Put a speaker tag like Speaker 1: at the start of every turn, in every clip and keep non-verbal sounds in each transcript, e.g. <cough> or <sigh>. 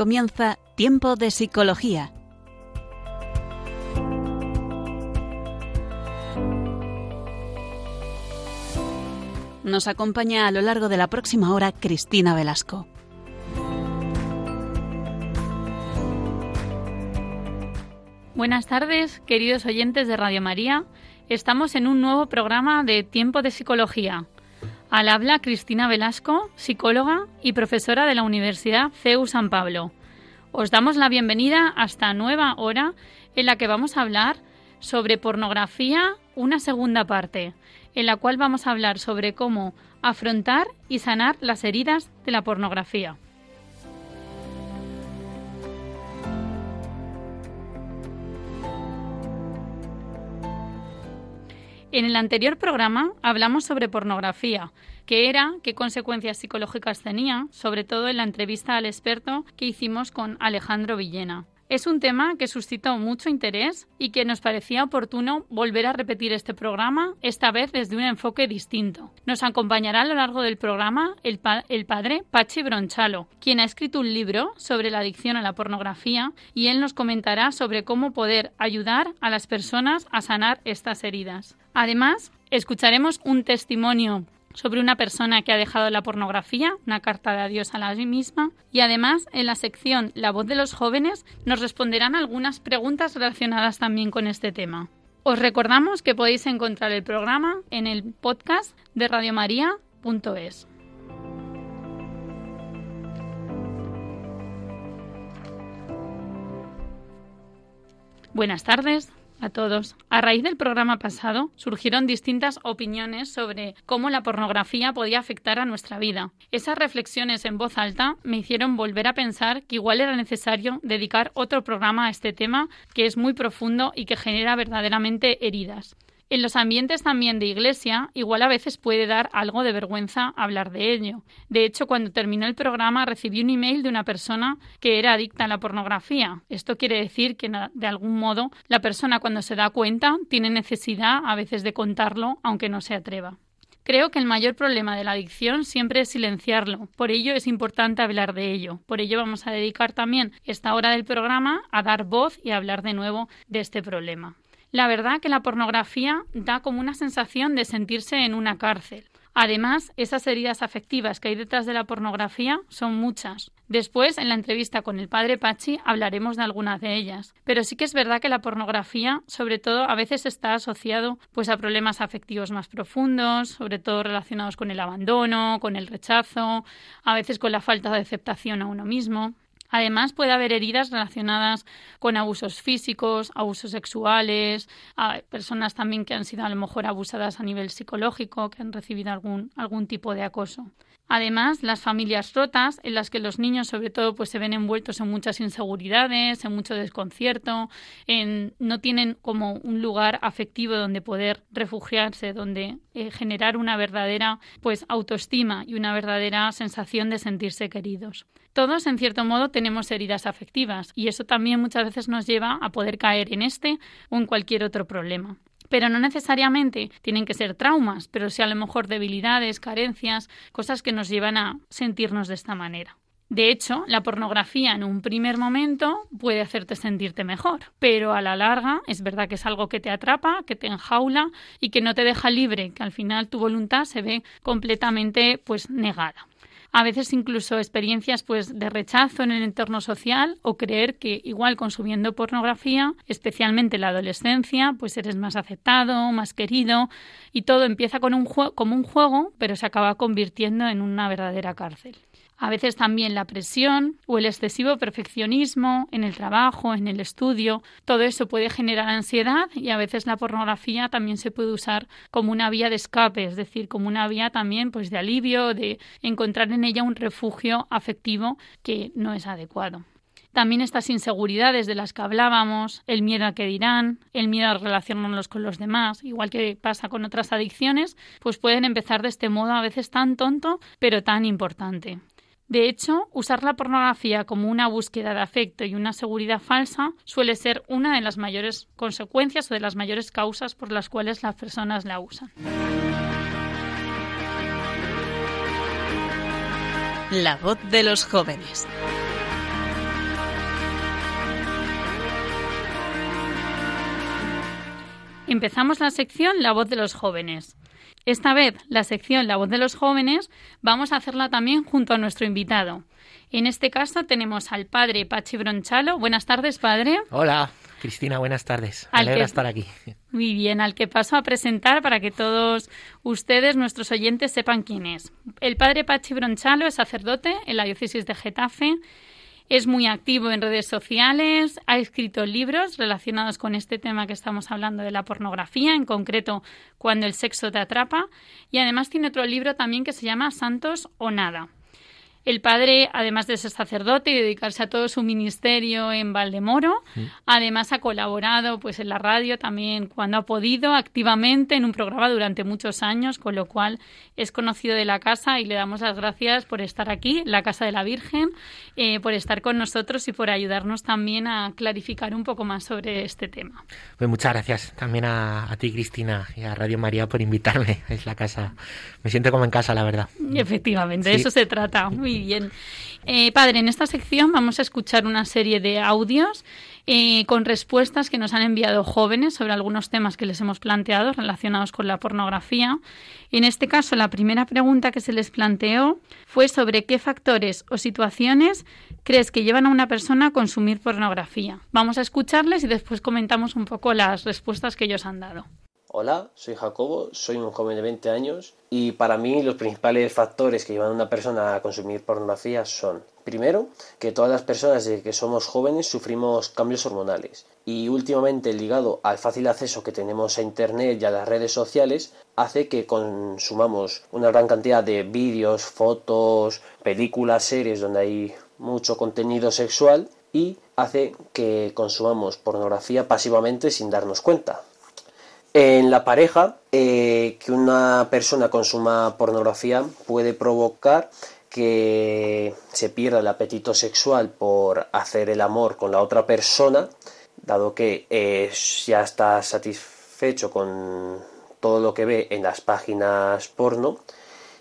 Speaker 1: Comienza Tiempo de Psicología. Nos acompaña a lo largo de la próxima hora Cristina Velasco.
Speaker 2: Buenas tardes, queridos oyentes de Radio María. Estamos en un nuevo programa de Tiempo de Psicología. Al habla Cristina Velasco, psicóloga y profesora de la Universidad CEU San Pablo. Os damos la bienvenida a esta nueva hora en la que vamos a hablar sobre pornografía, una segunda parte, en la cual vamos a hablar sobre cómo afrontar y sanar las heridas de la pornografía. En el anterior programa hablamos sobre pornografía, qué era, qué consecuencias psicológicas tenía, sobre todo en la entrevista al experto que hicimos con Alejandro Villena. Es un tema que suscitó mucho interés y que nos parecía oportuno volver a repetir este programa, esta vez desde un enfoque distinto. Nos acompañará a lo largo del programa el, padre Pachi Bronchalo, quien ha escrito un libro sobre la adicción a la pornografía y él nos comentará sobre cómo poder ayudar a las personas a sanar estas heridas. Además, escucharemos un testimonio sobre una persona que ha dejado la pornografía, una carta de adiós a la misma, y además en la sección La voz de los jóvenes nos responderán algunas preguntas relacionadas también con este tema. Os recordamos que podéis encontrar el programa en el podcast de radiomaria.es. Buenas tardes, a todos. A raíz del programa pasado surgieron distintas opiniones sobre cómo la pornografía podía afectar a nuestra vida. Esas reflexiones en voz alta me hicieron volver a pensar que igual era necesario dedicar otro programa a este tema que es muy profundo y que genera verdaderamente heridas. En los ambientes también de iglesia, igual a veces puede dar algo de vergüenza hablar de ello. De hecho, cuando terminó el programa recibí un email de una persona que era adicta a la pornografía. Esto quiere decir que de algún modo la persona cuando se da cuenta tiene necesidad a veces de contarlo aunque no se atreva. Creo que el mayor problema de la adicción siempre es silenciarlo. Por ello es importante hablar de ello. Por ello vamos a dedicar también esta hora del programa a dar voz y a hablar de nuevo de este problema. La verdad que la pornografía da como una sensación de sentirse en una cárcel. Además, esas heridas afectivas que hay detrás de la pornografía son muchas. Después, en la entrevista con el padre Pachi, hablaremos de algunas de ellas. Pero sí que es verdad que la pornografía, sobre todo, a veces está asociado pues a problemas afectivos más profundos, sobre todo relacionados con el abandono, con el rechazo, a veces con la falta de aceptación a uno mismo. Además, puede haber heridas relacionadas con abusos físicos, abusos sexuales, personas también que han sido a lo mejor abusadas a nivel psicológico, que han recibido algún, algún tipo de acoso. Además, las familias rotas, en las que los niños, sobre todo, pues se ven envueltos en muchas inseguridades, en mucho desconcierto, en, no tienen como un lugar afectivo donde poder refugiarse, donde eh, generar una verdadera pues autoestima y una verdadera sensación de sentirse queridos. Todos, en cierto modo, tenemos heridas afectivas y eso también muchas veces nos lleva a poder caer en este o en cualquier otro problema pero no necesariamente tienen que ser traumas, pero sí a lo mejor debilidades, carencias, cosas que nos llevan a sentirnos de esta manera. De hecho, la pornografía en un primer momento puede hacerte sentirte mejor, pero a la larga es verdad que es algo que te atrapa, que te enjaula y que no te deja libre, que al final tu voluntad se ve completamente pues negada a veces incluso experiencias pues de rechazo en el entorno social o creer que igual consumiendo pornografía, especialmente en la adolescencia, pues eres más aceptado, más querido y todo empieza con un como un juego, pero se acaba convirtiendo en una verdadera cárcel. A veces también la presión o el excesivo perfeccionismo en el trabajo, en el estudio, todo eso puede generar ansiedad y a veces la pornografía también se puede usar como una vía de escape, es decir, como una vía también pues de alivio, de encontrar en ella un refugio afectivo que no es adecuado. También estas inseguridades de las que hablábamos, el miedo a que dirán, el miedo a relacionarnos con los demás, igual que pasa con otras adicciones, pues pueden empezar de este modo a veces tan tonto, pero tan importante. De hecho, usar la pornografía como una búsqueda de afecto y una seguridad falsa suele ser una de las mayores consecuencias o de las mayores causas por las cuales las personas la usan.
Speaker 1: La voz de los jóvenes.
Speaker 2: Empezamos la sección La voz de los jóvenes. Esta vez, la sección La voz de los jóvenes vamos a hacerla también junto a nuestro invitado. En este caso tenemos al padre Pachi Bronchalo. Buenas tardes, padre.
Speaker 3: Hola, Cristina, buenas tardes. Me alegra estar aquí.
Speaker 2: Muy bien, al que paso a presentar para que todos ustedes, nuestros oyentes, sepan quién es. El padre Pachi Bronchalo es sacerdote en la diócesis de Getafe. Es muy activo en redes sociales, ha escrito libros relacionados con este tema que estamos hablando de la pornografía, en concreto Cuando el sexo te atrapa, y además tiene otro libro también que se llama Santos o Nada. El padre, además de ser sacerdote y dedicarse a todo su ministerio en Valdemoro, mm. además ha colaborado pues en la radio también cuando ha podido activamente en un programa durante muchos años, con lo cual es conocido de la casa y le damos las gracias por estar aquí, en la Casa de la Virgen, eh, por estar con nosotros y por ayudarnos también a clarificar un poco más sobre este tema.
Speaker 3: Pues muchas gracias también a, ti, Cristina, y a Radio María por invitarme. Es la casa. Me siento como en casa, la verdad.
Speaker 2: Efectivamente, de eso se trata. Muy bien. Eh, padre, en esta sección vamos a escuchar una serie de audios eh, con respuestas que nos han enviado jóvenes sobre algunos temas que les hemos planteado relacionados con la pornografía. En este caso, la primera pregunta que se les planteó fue sobre qué factores o situaciones crees que llevan a una persona a consumir pornografía. Vamos a escucharles y después comentamos un poco las respuestas que ellos han dado.
Speaker 4: Hola, soy Jacobo, soy un joven de 20 años y para mí los principales factores que llevan a una persona a consumir pornografía son, primero, que todas las personas desde que somos jóvenes sufrimos cambios hormonales y últimamente ligado al fácil acceso que tenemos a Internet y a las redes sociales hace que consumamos una gran cantidad de vídeos, fotos, películas, series donde hay mucho contenido sexual y hace que consumamos pornografía pasivamente sin darnos cuenta. En la pareja, eh, que una persona consuma pornografía puede provocar que se pierda el apetito sexual por hacer el amor con la otra persona, dado que eh, ya está satisfecho con todo lo que ve en las páginas porno.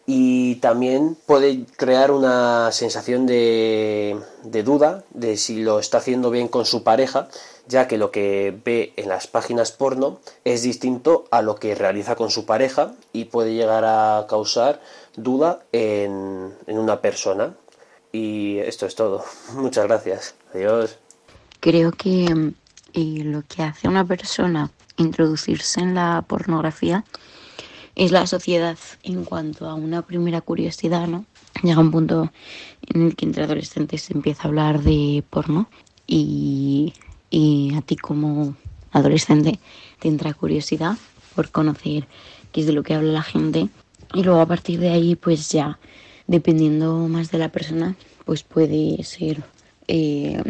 Speaker 4: Y también puede crear una sensación de, de, duda de si lo está haciendo bien con su pareja, ya que lo que ve en las páginas porno es distinto a lo que realiza con su pareja y puede llegar a causar duda en, en una persona. Y esto es todo. <laughs> Muchas gracias. Adiós.
Speaker 5: Creo que eh, lo que hace una persona introducirse en la pornografía es la sociedad en cuanto a una primera curiosidad, ¿no? Llega un punto en el que entre adolescentes se empieza a hablar de porno y, y a ti como adolescente te entra curiosidad por conocer qué es de lo que habla la gente y luego a partir de ahí pues ya dependiendo más de la persona pues puede ser eh,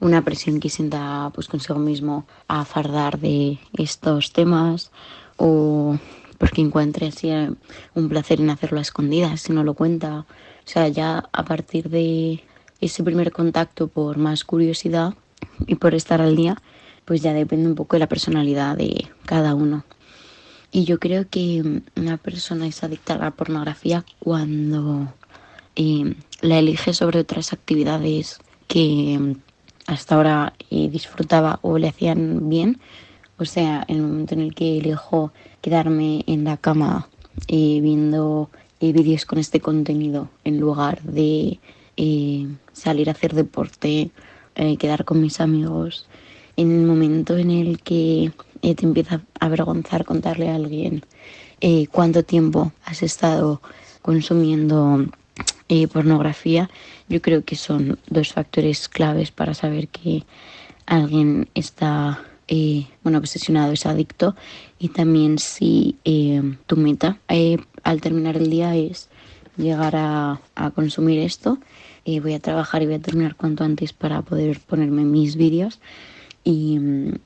Speaker 5: una presión que sienta pues consigo mismo a fardar de estos temas o porque encuentre así eh, un placer en hacerlo a escondidas si no lo cuenta. O sea, ya a partir de ese primer contacto por más curiosidad y por estar al día, pues ya depende un poco de la personalidad de cada uno. Y yo creo que una persona es adicta a la pornografía cuando eh, la elige sobre otras actividades que hasta ahora eh, disfrutaba o le hacían bien. O sea, en el momento en el que elijo quedarme en la cama eh, viendo eh, vídeos con este contenido en lugar de salir a hacer deporte, quedar con mis amigos. En el momento en el que te empieza a avergonzar contarle a alguien cuánto tiempo has estado consumiendo pornografía, yo creo que son dos factores claves para saber que alguien está eh, bueno, obsesionado, es adicto y también si eh, tu meta eh, al terminar el día es llegar a, consumir esto, voy a trabajar y voy a terminar cuanto antes para poder ponerme mis vídeos y,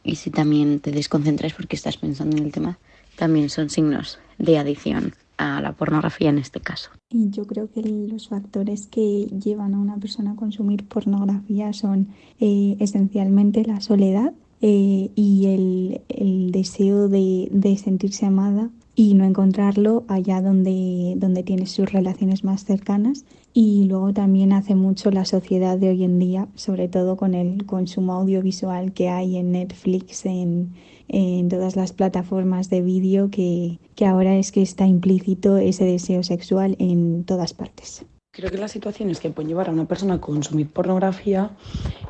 Speaker 5: y si también te desconcentras porque estás pensando en el tema, también son signos de adicción a la pornografía en este caso.
Speaker 6: Y yo creo que los factores que llevan a una persona a consumir pornografía son esencialmente la soledad, eh, y el, deseo de, sentirse amada y no encontrarlo allá donde, donde tienes sus relaciones más cercanas. Y luego también hace mucho la sociedad de hoy en día, sobre todo con el consumo audiovisual que hay en Netflix, en, todas las plataformas de vídeo que, que ahora es que está implícito ese deseo sexual en todas partes.
Speaker 7: Creo que las situaciones que pueden llevar a una persona a consumir pornografía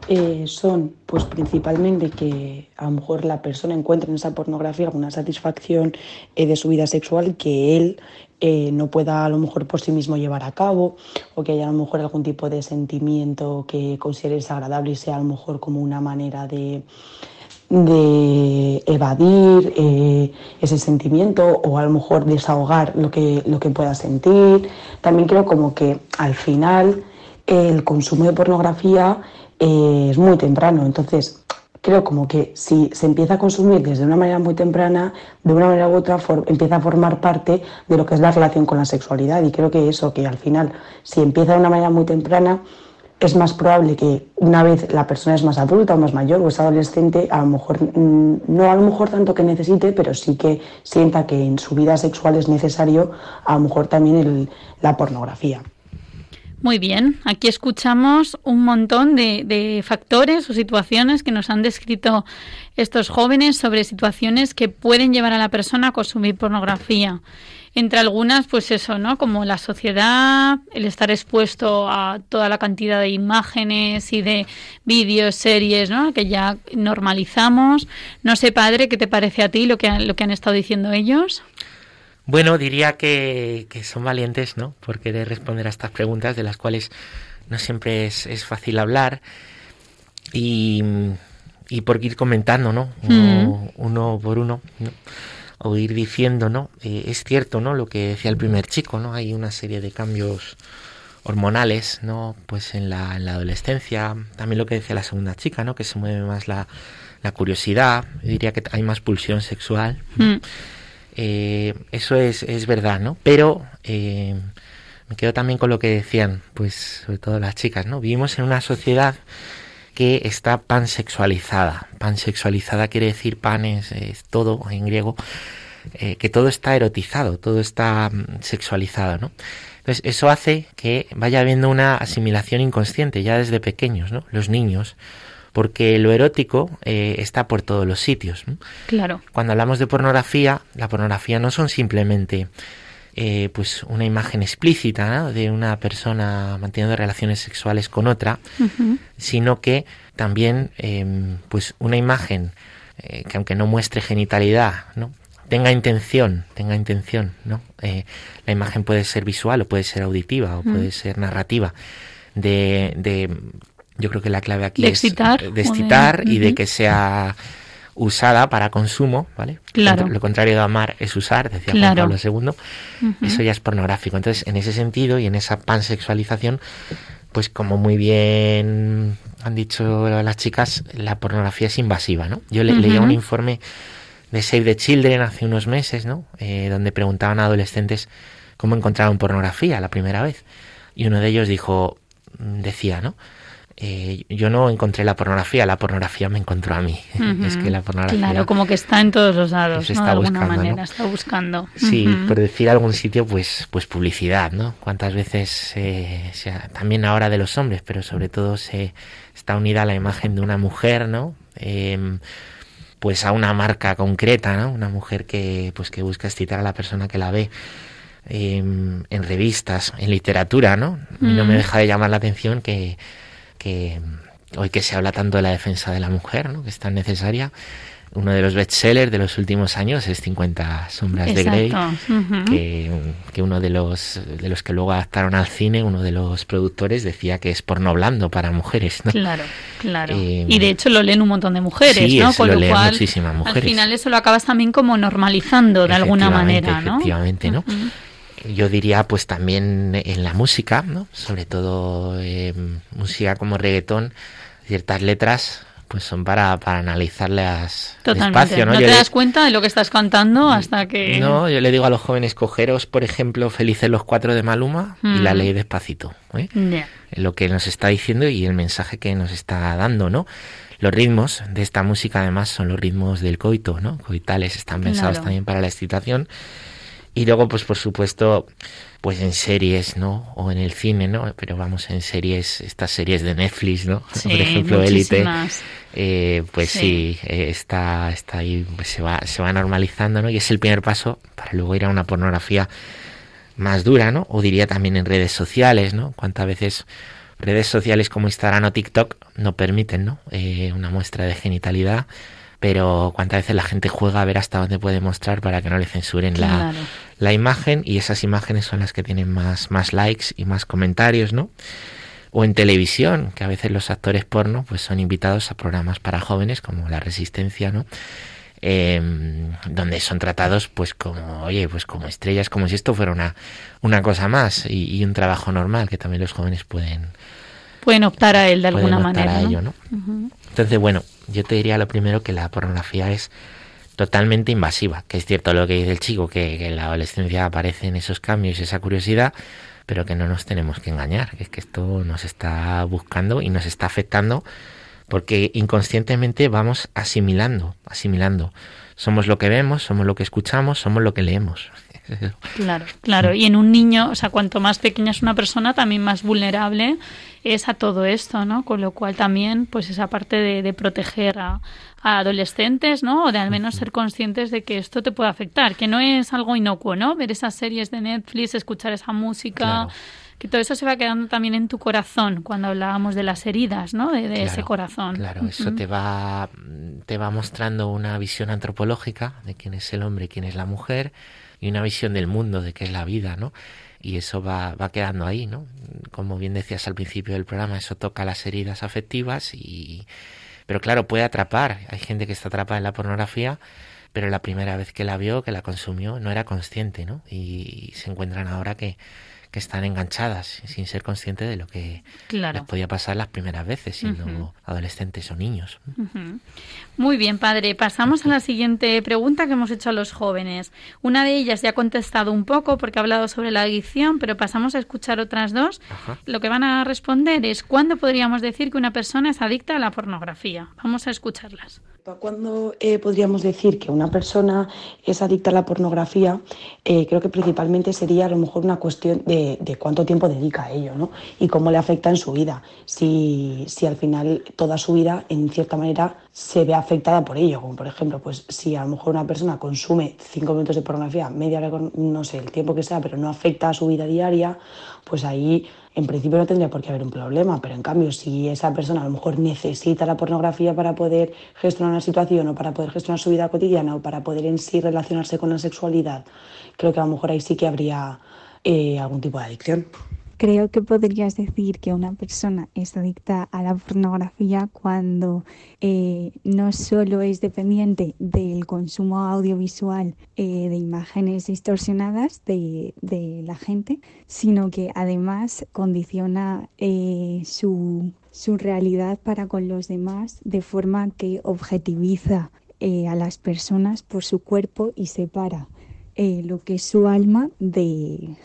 Speaker 7: eh, son, pues principalmente que a lo mejor la persona encuentre en esa pornografía alguna satisfacción eh, de su vida sexual que él eh, no pueda a lo mejor por sí mismo llevar a cabo o que haya a lo mejor algún tipo de sentimiento que considere desagradable y sea a lo mejor como una manera de de evadir eh, ese sentimiento o a lo mejor desahogar lo que, lo que pueda sentir. También creo como que al final el consumo de pornografía eh, es muy temprano, entonces creo como que si se empieza a consumir desde una manera muy temprana, de una manera u otra empieza a formar parte de lo que es la relación con la sexualidad y creo que eso, que al final si empieza de una manera muy temprana, es más probable que una vez la persona es más adulta o más mayor o es adolescente, a lo mejor, mm, no a lo mejor tanto que necesite, pero sí que sienta que en su vida sexual es necesario a lo mejor también la pornografía.
Speaker 2: Muy bien, aquí escuchamos un montón de, factores o situaciones que nos han descrito estos jóvenes sobre situaciones que pueden llevar a la persona a consumir pornografía. Entre algunas, pues eso, ¿no? Como la sociedad, el estar expuesto a toda la cantidad de imágenes y de vídeos, series, ¿no? Que ya normalizamos. No sé, padre, ¿qué te parece a ti lo que, lo que han estado diciendo ellos?
Speaker 3: Bueno, diría que, que son valientes, ¿no? Por querer responder a estas preguntas de las cuales no siempre es, es fácil hablar. Y, y por ir comentando, ¿no? Uno, mm. uno por uno. ¿no? O ir diciendo, ¿no? Eh, es cierto, ¿no? Lo que decía el primer chico, ¿no? Hay una serie de cambios hormonales, ¿no? Pues en la, en la adolescencia, también lo que decía la segunda chica, ¿no? Que se mueve más la, la curiosidad, diría que hay más pulsión sexual. Mm. Eh, eso es, es verdad, ¿no? Pero eh, me quedo también con lo que decían, pues sobre todo las chicas, ¿no? Vivimos en una sociedad que está pansexualizada. Pansexualizada quiere decir pan es, todo en griego, eh, que todo está erotizado, todo está mm, sexualizado, ¿no? Entonces eso hace que vaya habiendo una asimilación inconsciente ya desde pequeños, ¿no? Los niños, porque lo erótico eh, está por todos los sitios.
Speaker 2: Claro.
Speaker 3: Cuando hablamos de pornografía, la pornografía no son simplemente eh, pues una imagen explícita de una persona manteniendo relaciones sexuales con otra, sino que también em, pues una imagen eh, que aunque no muestre genitalidad, ¿no? tenga intención, tenga intención, ¿no? Eh, la imagen puede ser visual o puede ser auditiva o puede ser narrativa. De, de yo creo que la clave aquí
Speaker 2: de
Speaker 3: es
Speaker 2: excitar,
Speaker 3: de excitar y de que sea usada para consumo, ¿vale?
Speaker 2: Claro.
Speaker 3: Lo contrario de amar es usar, decía Juan Pablo II. Eso ya es pornográfico. Entonces, en ese sentido y en esa pansexualización, pues como muy bien han dicho las chicas, la pornografía es invasiva, ¿no? Yo le, leía un informe de Save the Children hace unos meses, ¿no? Eh, donde preguntaban a adolescentes cómo encontraron pornografía la primera vez. Y uno de ellos dijo, decía, ¿no? Eh, yo no encontré la pornografía, la pornografía me encontró a mí. es que la pornografía.
Speaker 2: Claro, como que está en todos los lados, ¿no? de alguna manera, está buscando.
Speaker 3: Sí, por decir algún sitio, pues, pues publicidad, ¿no? Cuántas veces, eh, también ahora de los hombres, pero sobre todo se está unida a la imagen de una mujer, ¿no? Em, pues a una marca concreta, ¿no? Una mujer que, pues, que busca excitar a la persona que la ve. Em, en revistas, en literatura, ¿no? Y no me deja de llamar la atención que que hoy que se habla tanto de la defensa de la mujer, ¿no? que es tan necesaria, uno de los bestsellers de los últimos años es 50 sombras de Grey, que, uno de los de los que luego adaptaron al cine, uno de los productores decía que es porno blando para mujeres, ¿no?
Speaker 2: Claro, claro. Eh, y de hecho lo leen un montón de mujeres, ¿no?
Speaker 3: Con lo, cual, muchísimas mujeres.
Speaker 2: Al final eso lo acabas también como normalizando de alguna manera,
Speaker 3: ¿no? Efectivamente, ¿no? Yo diría pues también en la música, ¿no? Sobre todo eh, música como reggaetón, ciertas letras pues son para, para analizarlas despacio, ¿no?
Speaker 2: No te das cuenta de lo que estás cantando hasta que...
Speaker 3: No, yo le digo a los jóvenes, cogeros, por ejemplo, Felices los Cuatro de Maluma y la mm. ley despacito. ¿eh? Lo que nos está diciendo y el mensaje que nos está dando, ¿no? Los ritmos de esta música además son los ritmos del coito, ¿no? Coitales están pensados también para la excitación Y luego, pues por supuesto, pues en series, ¿no? O en el cine, ¿no? Pero vamos, en series, estas series de Netflix, ¿no? <laughs>
Speaker 2: Sí,
Speaker 3: por ejemplo, Élite. Eh, pues
Speaker 2: Sí.
Speaker 3: sí, eh, está, está ahí, pues se va, se va normalizando, ¿no? Y es el primer paso para luego ir a una pornografía más dura, ¿no? O diría también en redes sociales, ¿no? Cuántas veces redes sociales como Instagram o TikTok no permiten, ¿no? Eh, una muestra de genitalidad, pero cuántas veces la gente juega a ver hasta dónde puede mostrar para que no le censuren la,
Speaker 2: Claro.
Speaker 3: la imagen y esas imágenes son las que tienen más, más likes y más comentarios, ¿no? O en televisión, que a veces los actores porno pues son invitados a programas para jóvenes como La Resistencia, ¿no? Em, donde son tratados pues como, oye, pues como estrellas, como si esto fuera una, una cosa más y, y un trabajo normal que también los jóvenes pueden,
Speaker 2: Pueden optar a él de alguna
Speaker 3: optar
Speaker 2: manera.
Speaker 3: a
Speaker 2: ¿no?
Speaker 3: ello, ¿no? Entonces, bueno, yo te diría lo primero que la pornografía es totalmente invasiva, que es cierto lo que dice el chico, que, en la adolescencia aparecen esos cambios y esa curiosidad, pero que no nos tenemos que engañar, que es que esto nos está buscando y nos está afectando porque inconscientemente vamos asimilando, asimilando. Somos lo que vemos, somos lo que escuchamos, somos lo que leemos.
Speaker 2: Claro, claro. Y en un niño, o sea, cuanto más pequeña es una persona, también más vulnerable es a todo esto, ¿no? Con lo cual también, pues esa parte de, de proteger a, a adolescentes, ¿no? O de al menos ser conscientes de que esto te puede afectar, que no es algo inocuo, ¿no? Ver esas series de Netflix, escuchar esa música.
Speaker 3: Claro.
Speaker 2: Que todo eso se va quedando también en tu corazón cuando hablábamos de las heridas, ¿no? De, de ese corazón.
Speaker 3: Claro, eso te va, te va mostrando una visión antropológica de quién es el hombre y quién es la mujer y una visión del mundo de qué es la vida, ¿no? Y eso va, va quedando ahí, ¿no? Como bien decías al principio del programa, eso toca las heridas afectivas y... Pero claro, puede atrapar. Hay gente que está atrapada en la pornografía, pero la primera vez que la vio, que la consumió, no era consciente, ¿no? Y se encuentran ahora que, que están enganchadas sin ser conscientes de lo que
Speaker 2: Claro.
Speaker 3: les podía pasar las primeras veces siendo adolescentes o niños.
Speaker 2: Muy bien, padre. Pasamos a la siguiente pregunta que hemos hecho a los jóvenes. Una de ellas ya ha contestado un poco porque ha hablado sobre la adicción, pero pasamos a escuchar otras dos.
Speaker 3: Ajá.
Speaker 2: Lo que van a responder es ¿cuándo podríamos decir que una persona es adicta a la pornografía? Vamos a escucharlas.
Speaker 7: Cuando eh, podríamos decir que una persona es adicta a la pornografía, eh, creo que principalmente sería a lo mejor una cuestión de, de cuánto tiempo dedica a ello ¿no? y cómo le afecta en su vida. Si, si al final toda su vida, en cierta manera, se ve afectada por ello, como por ejemplo, pues si a lo mejor una persona consume cinco minutos de pornografía, media hora, no sé, el tiempo que sea, pero no afecta a su vida diaria, pues ahí en principio no tendría por qué haber un problema, pero en cambio si esa persona a lo mejor necesita la pornografía para poder gestionar una situación o para poder gestionar su vida cotidiana o para poder en sí relacionarse con la sexualidad, creo que a lo mejor ahí sí que habría eh, algún tipo de adicción.
Speaker 6: Creo que podrías decir que una persona es adicta a la pornografía cuando eh, no solo es dependiente del consumo audiovisual eh, de imágenes distorsionadas de, de la gente, sino que además condiciona eh, su, su realidad para con los demás de forma que objetiviza a las personas por su cuerpo y separa lo que es su alma de,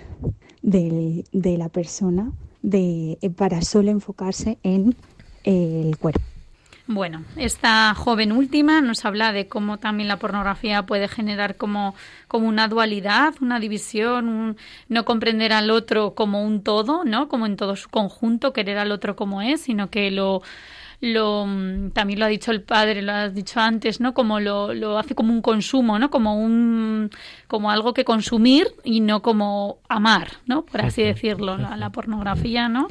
Speaker 6: de, de la persona de, eh, para solo enfocarse en eh, el cuerpo.
Speaker 2: Bueno, esta joven última nos habla de cómo también la pornografía puede generar como, como una dualidad, una división, un no comprender al otro como un todo, ¿no? Como en todo su conjunto, querer al otro como es, sino que lo, lo también lo ha dicho el padre, lo has dicho antes, ¿no? Como lo, lo hace como un consumo, ¿no? Como un como algo que consumir y no como amar, ¿no? Por así decirlo, la, la pornografía, ¿no?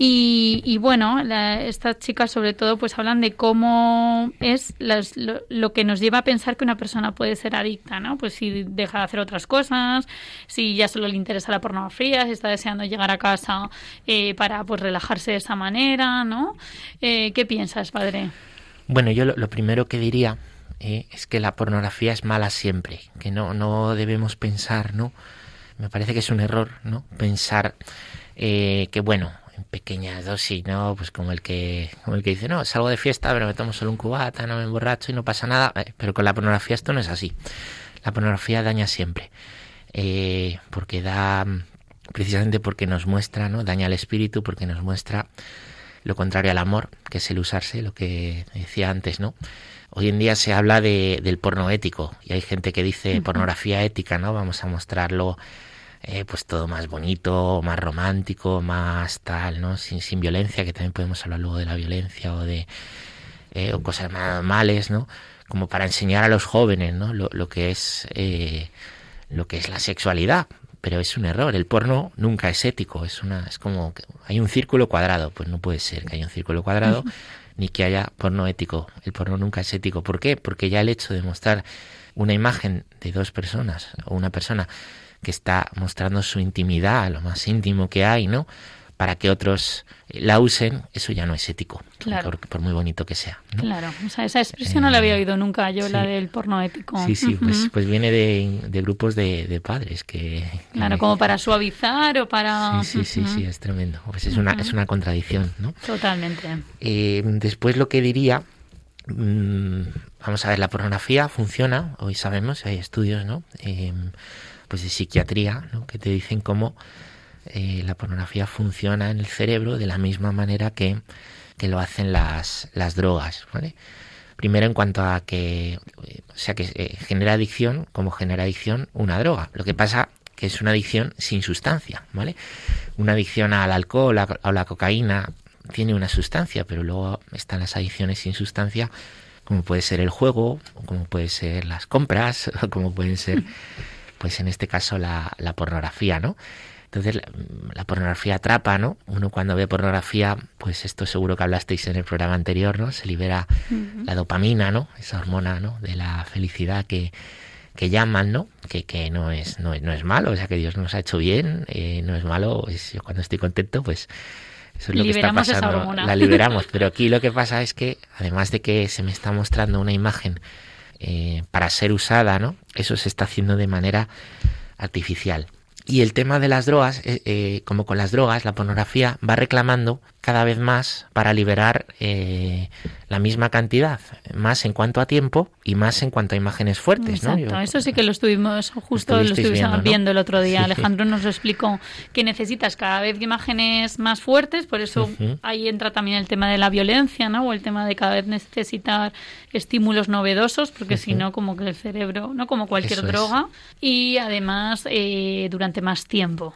Speaker 2: Y, y bueno, estas chicas sobre todo pues hablan de cómo es las- lo, lo que nos lleva a pensar que una persona puede ser adicta, ¿no? Pues si deja de hacer otras cosas, si ya solo le interesa la pornografía, si está deseando llegar a casa eh, para pues relajarse de esa manera, ¿no? Eh, ¿Qué piensas, padre?
Speaker 3: Bueno, yo lo, lo primero que diría eh, es que la pornografía es mala siempre, que no, no debemos pensar, ¿no? Me parece que es un error, ¿no? Pensar eh, que, bueno, en pequeñas dosis, ¿no? Pues como el que como el que dice, no, salgo de fiesta, pero me tomo solo un cubata, no me emborracho y no pasa nada. Eh, pero con la pornografía esto no es así. La pornografía daña siempre. Eh, porque da, precisamente porque nos muestra, ¿no? Daña el espíritu, porque nos muestra lo contrario al amor, que es el usarse, lo que decía antes, ¿no? Hoy en día se habla de, del porno ético y hay gente que dice pornografía ética, ¿no? Vamos a mostrarlo eh, pues todo más bonito, más romántico, más tal, ¿no? Sin, sin violencia, que también podemos hablar luego de la violencia o de eh, o cosas más males, ¿no? Como para enseñar a los jóvenes, ¿no? Lo, lo que es eh, lo que es la sexualidad, pero es un error. El porno nunca es ético, es una, es como que hay un círculo cuadrado, pues no puede ser que haya un círculo cuadrado ni que haya porno ético. El porno nunca es ético. ¿Por qué? Porque ya el hecho de mostrar una imagen de dos personas o una persona que está mostrando su intimidad, lo más íntimo que hay, ¿no? Para que otros la usen, eso ya no es ético, por, muy bonito que sea.
Speaker 2: Claro, o sea, esa expresión no la había eh, oído nunca yo, la del porno ético.
Speaker 3: Sí, sí, pues, pues viene de, grupos de, padres que...
Speaker 2: Claro, como para suavizar o para...
Speaker 3: Sí, sí, sí, sí, es tremendo. Pues es, una, es una contradicción, ¿no?
Speaker 2: Totalmente.
Speaker 3: Eh, después lo que diría, mm, vamos a ver, la pornografía funciona, hoy sabemos, hay estudios, ¿no? Eh, pues de psiquiatría. Que te dicen cómo eh, la pornografía funciona en el cerebro de la misma manera que, que lo hacen las, las drogas, ¿vale? Primero en cuanto a que, o sea, que eh, genera adicción, como genera adicción una droga. Lo que pasa que es una adicción sin sustancia, ¿vale? Una adicción al alcohol o a la cocaína tiene una sustancia, pero luego están las adicciones sin sustancia, como puede ser el juego, como puede ser las compras, <laughs> o como pueden ser, pues en este caso la, la pornografía, ¿no? Entonces la, pornografía atrapa, ¿no? Uno cuando ve pornografía, pues esto seguro que hablasteis en el programa anterior, ¿no? Se libera la dopamina, ¿no? Esa hormona, ¿no? De la felicidad que, que llaman, ¿no? Que, que no, es, no, no, es malo, o sea que Dios nos ha hecho bien, eh, no es malo, es, yo cuando estoy contento, pues eso es lo que está pasando, la liberamos. Pero aquí lo que pasa es que, además de que se me está mostrando una imagen eh, para ser usada, ¿no? Eso se está haciendo de manera artificial. Y el tema de las drogas, eh, eh, como con las drogas, la pornografía va reclamando cada vez más para liberar eh, la misma cantidad, más en cuanto a tiempo y más en cuanto a imágenes fuertes.
Speaker 2: Exacto, eso sí que lo estuvimos, justo lo estuvimos viendo, el otro día. Alejandro nos lo explicó, que necesitas cada vez imágenes más fuertes, por eso ahí entra también el tema de la violencia, ¿no? O el tema de cada vez necesitar estímulos novedosos, porque si no, como que el cerebro, no como cualquier droga, y además eh, durante más tiempo.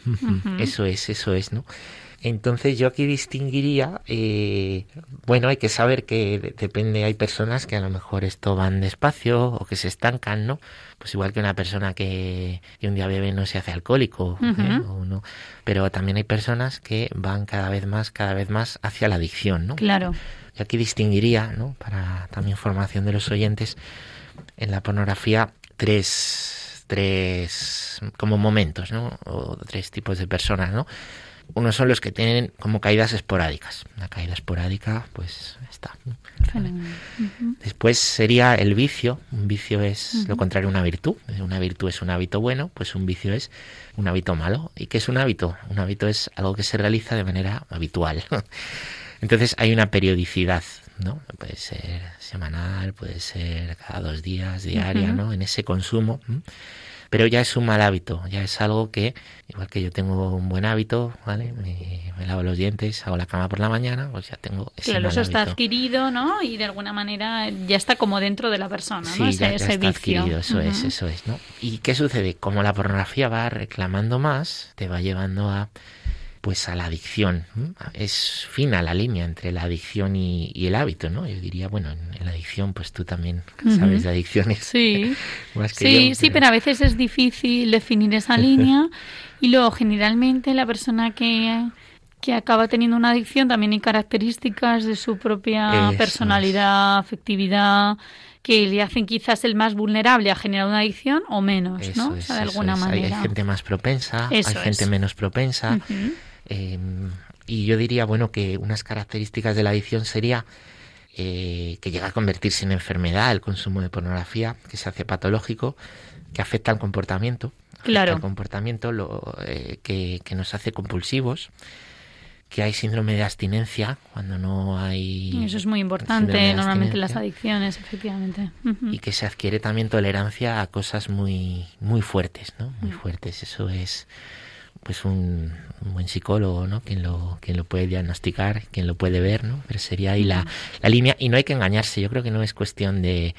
Speaker 3: Eso es, eso es, ¿no? Entonces yo aquí distinguiría, eh, bueno, hay que saber que depende, hay personas que a lo mejor esto van despacio o que se estancan, ¿no? Pues igual que una persona que, un día bebe no se hace alcohólico, ¿eh? o no. pero también hay personas que van cada vez más, cada vez más hacia la adicción, ¿no?
Speaker 2: Claro.
Speaker 3: Yo aquí distinguiría, ¿no? Para también formación de los oyentes, en la pornografía tres, tres como momentos, ¿no? O tres tipos de personas, ¿no? Unos son los que tienen como caídas esporádicas. Una caída esporádica, pues está. Después sería el vicio. Un vicio es lo contrario a una virtud. Una virtud es un hábito bueno, pues un vicio es un hábito malo. ¿Y qué es un hábito? Un hábito es algo que se realiza de manera habitual. <laughs> Entonces hay una periodicidad, ¿no? Puede ser semanal, puede ser cada dos días, diaria, ¿no? En ese consumo pero ya es un mal hábito, ya es algo que, igual que yo tengo un buen hábito, ¿vale? Me, lavo los dientes, hago la cama por la mañana, pues ya tengo ese
Speaker 2: Claro, eso está adquirido, ¿no? Y de alguna manera ya está como dentro de la persona,
Speaker 3: ¿no?
Speaker 2: Sí,
Speaker 3: ya, está adquirido, eso es, eso es, ¿no? ¿Y qué sucede? Como la pornografía va reclamando más, te va llevando a pues a la adicción. Es fina la línea entre la adicción y, el hábito, ¿no? Yo diría, bueno, en, la adicción, pues tú también sabes de adicciones.
Speaker 2: Sí, <laughs> sí, sí, pero a veces es difícil definir esa <laughs> línea y luego generalmente la persona que que acaba teniendo una adicción también hay características de su propia personalidad, afectividad, que le hacen quizás el más vulnerable a generar una adicción o menos, ¿no?
Speaker 3: o sea, de alguna manera. Hay, gente más propensa, hay gente menos propensa. Em, y yo diría, bueno, que unas características de la adicción sería eh, que llega a convertirse en enfermedad el consumo de pornografía, que se hace patológico, que afecta al comportamiento,
Speaker 2: claro.
Speaker 3: al comportamiento lo, eh, que, nos hace compulsivos, que hay síndrome de abstinencia cuando no hay...
Speaker 2: Eso es muy importante normalmente las adicciones, efectivamente.
Speaker 3: Y que se adquiere también tolerancia a cosas muy, muy fuertes, ¿no? Muy fuertes. Eso es pues un, buen psicólogo, ¿no? Quien lo, quien lo puede diagnosticar, quien lo puede ver, ¿no? Pero sería ahí la, la línea. Y no hay que engañarse, yo creo que no es cuestión de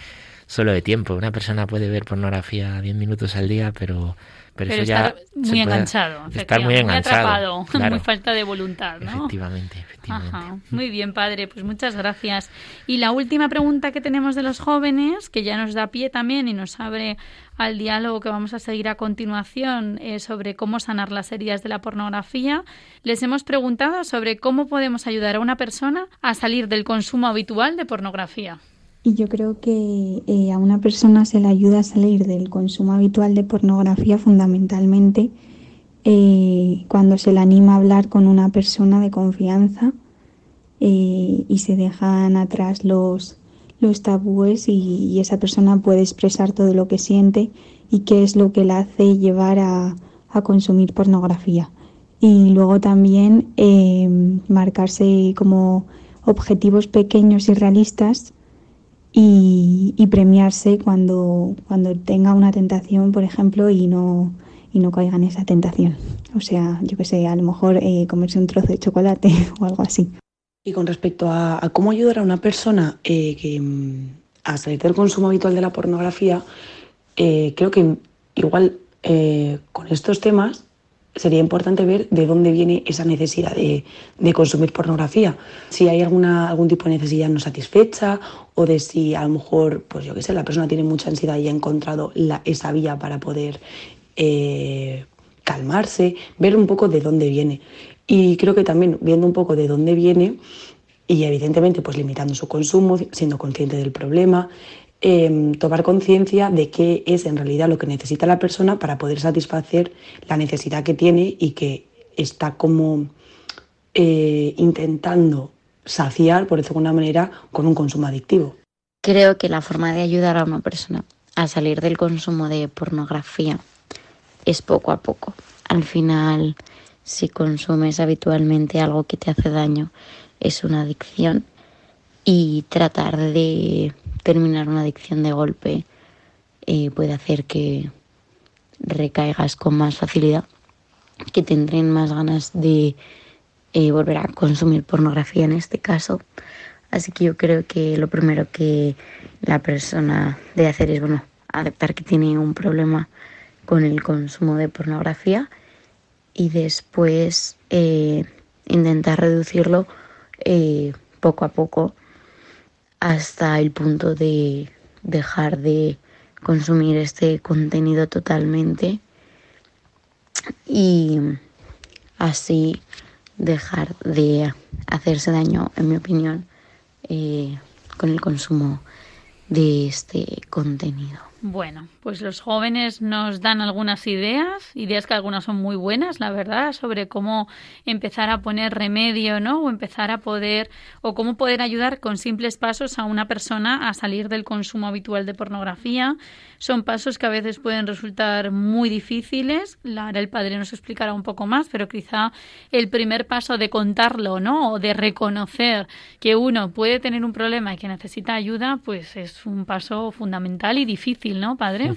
Speaker 3: solo de tiempo. Una persona puede ver pornografía 10 minutos al día, pero pero, eso
Speaker 2: estar muy enganchado,
Speaker 3: estar <laughs> muy enganchado,
Speaker 2: muy muy falta de voluntad, ¿no?
Speaker 3: Efectivamente, efectivamente.
Speaker 2: Muy bien, padre, pues muchas gracias. Y la última pregunta que tenemos de los jóvenes, que ya nos da pie también y nos abre al diálogo que vamos a seguir a continuación eh, sobre cómo sanar las heridas de la pornografía, les hemos preguntado sobre cómo podemos ayudar a una persona a salir del consumo habitual de pornografía.
Speaker 6: Y yo creo que eh, a una persona se le ayuda a salir del consumo habitual de pornografía fundamentalmente eh, cuando se le anima a hablar con una persona de confianza eh, y se dejan atrás los, los tabúes y, esa persona puede expresar todo lo que siente y qué es lo que la hace llevar a, a consumir pornografía. Y luego también marcarse como objetivos pequeños y realistas y, premiarse cuando, cuando tenga una tentación, por ejemplo, y no, y no caiga en esa tentación. O sea, yo que sé, a lo mejor eh, comerse un trozo de chocolate <laughs> o algo así.
Speaker 7: Y con respecto a, cómo ayudar a una persona eh, que, mm, a salir del consumo habitual de la pornografía, eh, creo que igual con estos temas sería importante ver de dónde viene esa necesidad de, consumir pornografía. Si hay alguna, algún tipo de necesidad no satisfecha o de si a lo mejor, pues yo qué sé, la persona tiene mucha ansiedad y ha encontrado esa vía para poder eh, calmarse, ver un poco de dónde viene. Y creo que también viendo un poco de dónde viene y evidentemente pues limitando su consumo, siendo consciente del problema, Em, tomar conciencia de qué es en realidad lo que necesita la persona para poder satisfacer la necesidad que tiene y que está como eh, intentando saciar, por decirlo de alguna manera, con un consumo adictivo.
Speaker 5: Creo que la forma de ayudar a una persona a salir del consumo de pornografía es poco a poco. Al final, si consumes habitualmente algo que te hace daño, es una adicción y tratar de terminar una adicción de golpe eh, puede hacer que recaigas con más facilidad, que tendrán más ganas de eh, volver a consumir pornografía en este caso. Así que yo creo que lo primero que la persona debe hacer es bueno, aceptar que tiene un problema con el consumo de pornografía y después eh, intentar reducirlo poco a poco hasta el punto de dejar de consumir este contenido totalmente y así dejar de hacerse daño, en mi opinión, eh, con el consumo de este contenido.
Speaker 2: Bueno, pues los jóvenes nos dan algunas ideas, ideas que algunas son muy buenas, la verdad, sobre cómo empezar a poner remedio, ¿no? O empezar a poder, o cómo poder ayudar con simples pasos a una persona a salir del consumo habitual de pornografía. Son pasos que a veces pueden resultar muy difíciles. Ahora el padre nos explicará un poco más, pero quizá el primer paso de contarlo, ¿no? O de reconocer que uno puede tener un problema y que necesita ayuda, pues es un paso fundamental y difícil ¿no, padre?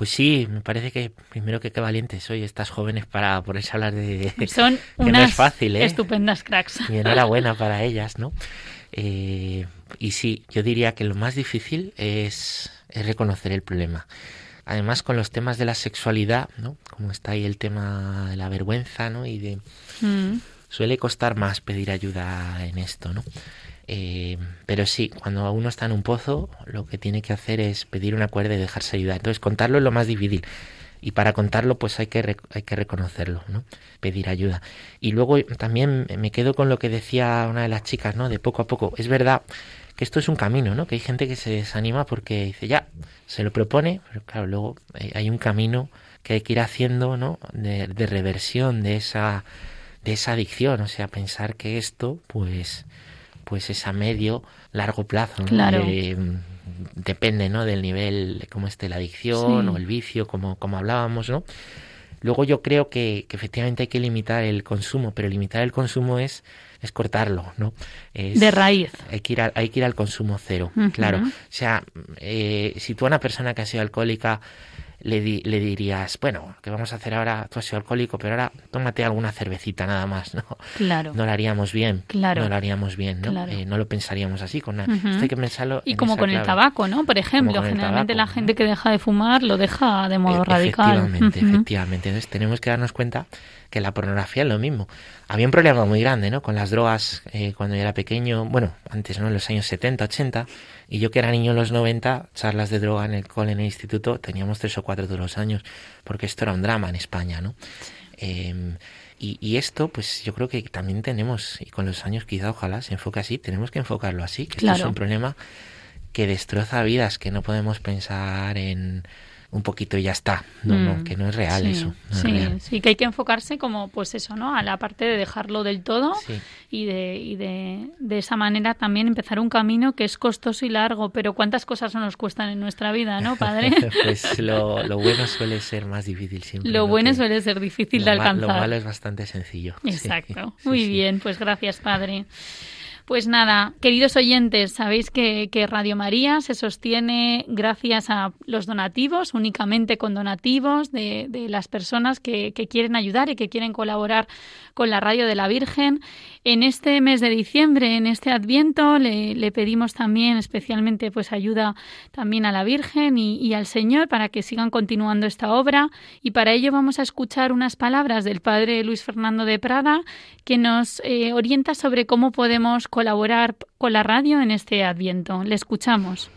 Speaker 3: Pues sí, me parece que primero que qué valientes soy estas jóvenes para ponerse a hablar de... <laughs>
Speaker 2: Son <laughs> unas fácil, ¿eh? estupendas cracks.
Speaker 3: Y enhorabuena <laughs> para ellas, ¿no? Eh, y sí, yo diría que lo más difícil es, reconocer el problema. Además, con los temas de la sexualidad, ¿no? Como está ahí el tema de la vergüenza, ¿no? Y de... Mm. Suele costar más pedir ayuda en esto, ¿no? Eh, pero sí, cuando uno está en un pozo, lo que tiene que hacer es pedir una cuerda y dejarse ayudar. Entonces, contarlo es lo más difícil. Y para contarlo, pues hay que, hay que reconocerlo, ¿no? Pedir ayuda. Y luego también me quedo con lo que decía una de las chicas, ¿no? De poco a poco. Es verdad que esto es un camino, ¿no? Que hay gente que se desanima porque dice, ya, se lo propone, pero claro, luego hay un camino que hay que ir haciendo, ¿no? De, de reversión de esa, de esa adicción. O sea, pensar que esto, pues pues es a medio, largo plazo.
Speaker 2: Claro.
Speaker 3: Mm, depende, ¿no? Del nivel, cómo esté la adicción o el vicio, como, como hablábamos, ¿no? Luego yo creo que, efectivamente hay que limitar el consumo, pero limitar el consumo es, es cortarlo, ¿no?
Speaker 2: de raíz.
Speaker 3: Hay que ir, hay que ir al consumo cero, claro. O sea, eh, si tú a una persona que ha sido alcohólica le, le dirías, bueno, ¿qué vamos a hacer ahora? Tú has sido alcohólico, pero ahora tómate alguna cervecita nada más, ¿no?
Speaker 2: Claro.
Speaker 3: No lo haríamos bien.
Speaker 2: Claro.
Speaker 3: No lo haríamos bien, ¿no?
Speaker 2: Claro.
Speaker 3: Eh, no lo pensaríamos así. Con una, esto hay que pensarlo
Speaker 2: Y
Speaker 3: en
Speaker 2: como
Speaker 3: esa
Speaker 2: con el tabaco, ¿no? Por ejemplo, generalmente la gente que deja de fumar lo deja de modo
Speaker 3: E-
Speaker 2: radical.
Speaker 3: Efectivamente, efectivamente. Entonces tenemos que darnos cuenta que la pornografía es lo mismo. Había un problema muy grande, ¿no? Con las drogas eh, cuando yo era pequeño, bueno, antes, ¿no? En los años 70, 80, y yo que era niño en los 90, charlas de droga en el cole, en el instituto, teníamos tres o cuatro todos los años, porque esto era un drama en España, ¿no? Eh, y, y esto, pues yo creo que también tenemos, y con los años quizá ojalá se enfoque así, tenemos que enfocarlo así, que esto es un problema que destroza vidas, que no podemos pensar en un poquito y ya está. No,
Speaker 2: Mm,
Speaker 3: no, que no es real
Speaker 2: sí,
Speaker 3: eso. No es
Speaker 2: sí,
Speaker 3: real.
Speaker 2: sí, que hay que enfocarse como, pues eso, ¿no? A la parte de dejarlo del todo
Speaker 3: Sí.
Speaker 2: y, de, y de, de esa manera también empezar un camino que es costoso y largo, pero cuántas cosas no nos cuestan en nuestra vida, ¿no, padre? <laughs>
Speaker 3: pues lo, lo bueno suele ser más difícil siempre.
Speaker 2: Lo
Speaker 3: ¿no?
Speaker 2: bueno suele ser difícil de alcanzar.
Speaker 3: Lo malo es bastante sencillo.
Speaker 2: Exacto. <laughs> Muy bien, pues gracias, padre. Pues nada, queridos oyentes, sabéis que, Radio María se sostiene gracias a los donativos, únicamente con donativos de, de las personas que, que quieren ayudar y que quieren colaborar con la Radio de la Virgen. En este mes de diciembre, en este Adviento, le, le pedimos también especialmente pues ayuda también a la Virgen y, al Señor para que sigan continuando esta obra y para ello vamos a escuchar unas palabras del Padre Luis Fernando de Prada que nos eh, orienta sobre cómo podemos colaborar con la radio en este Adviento. Le escuchamos.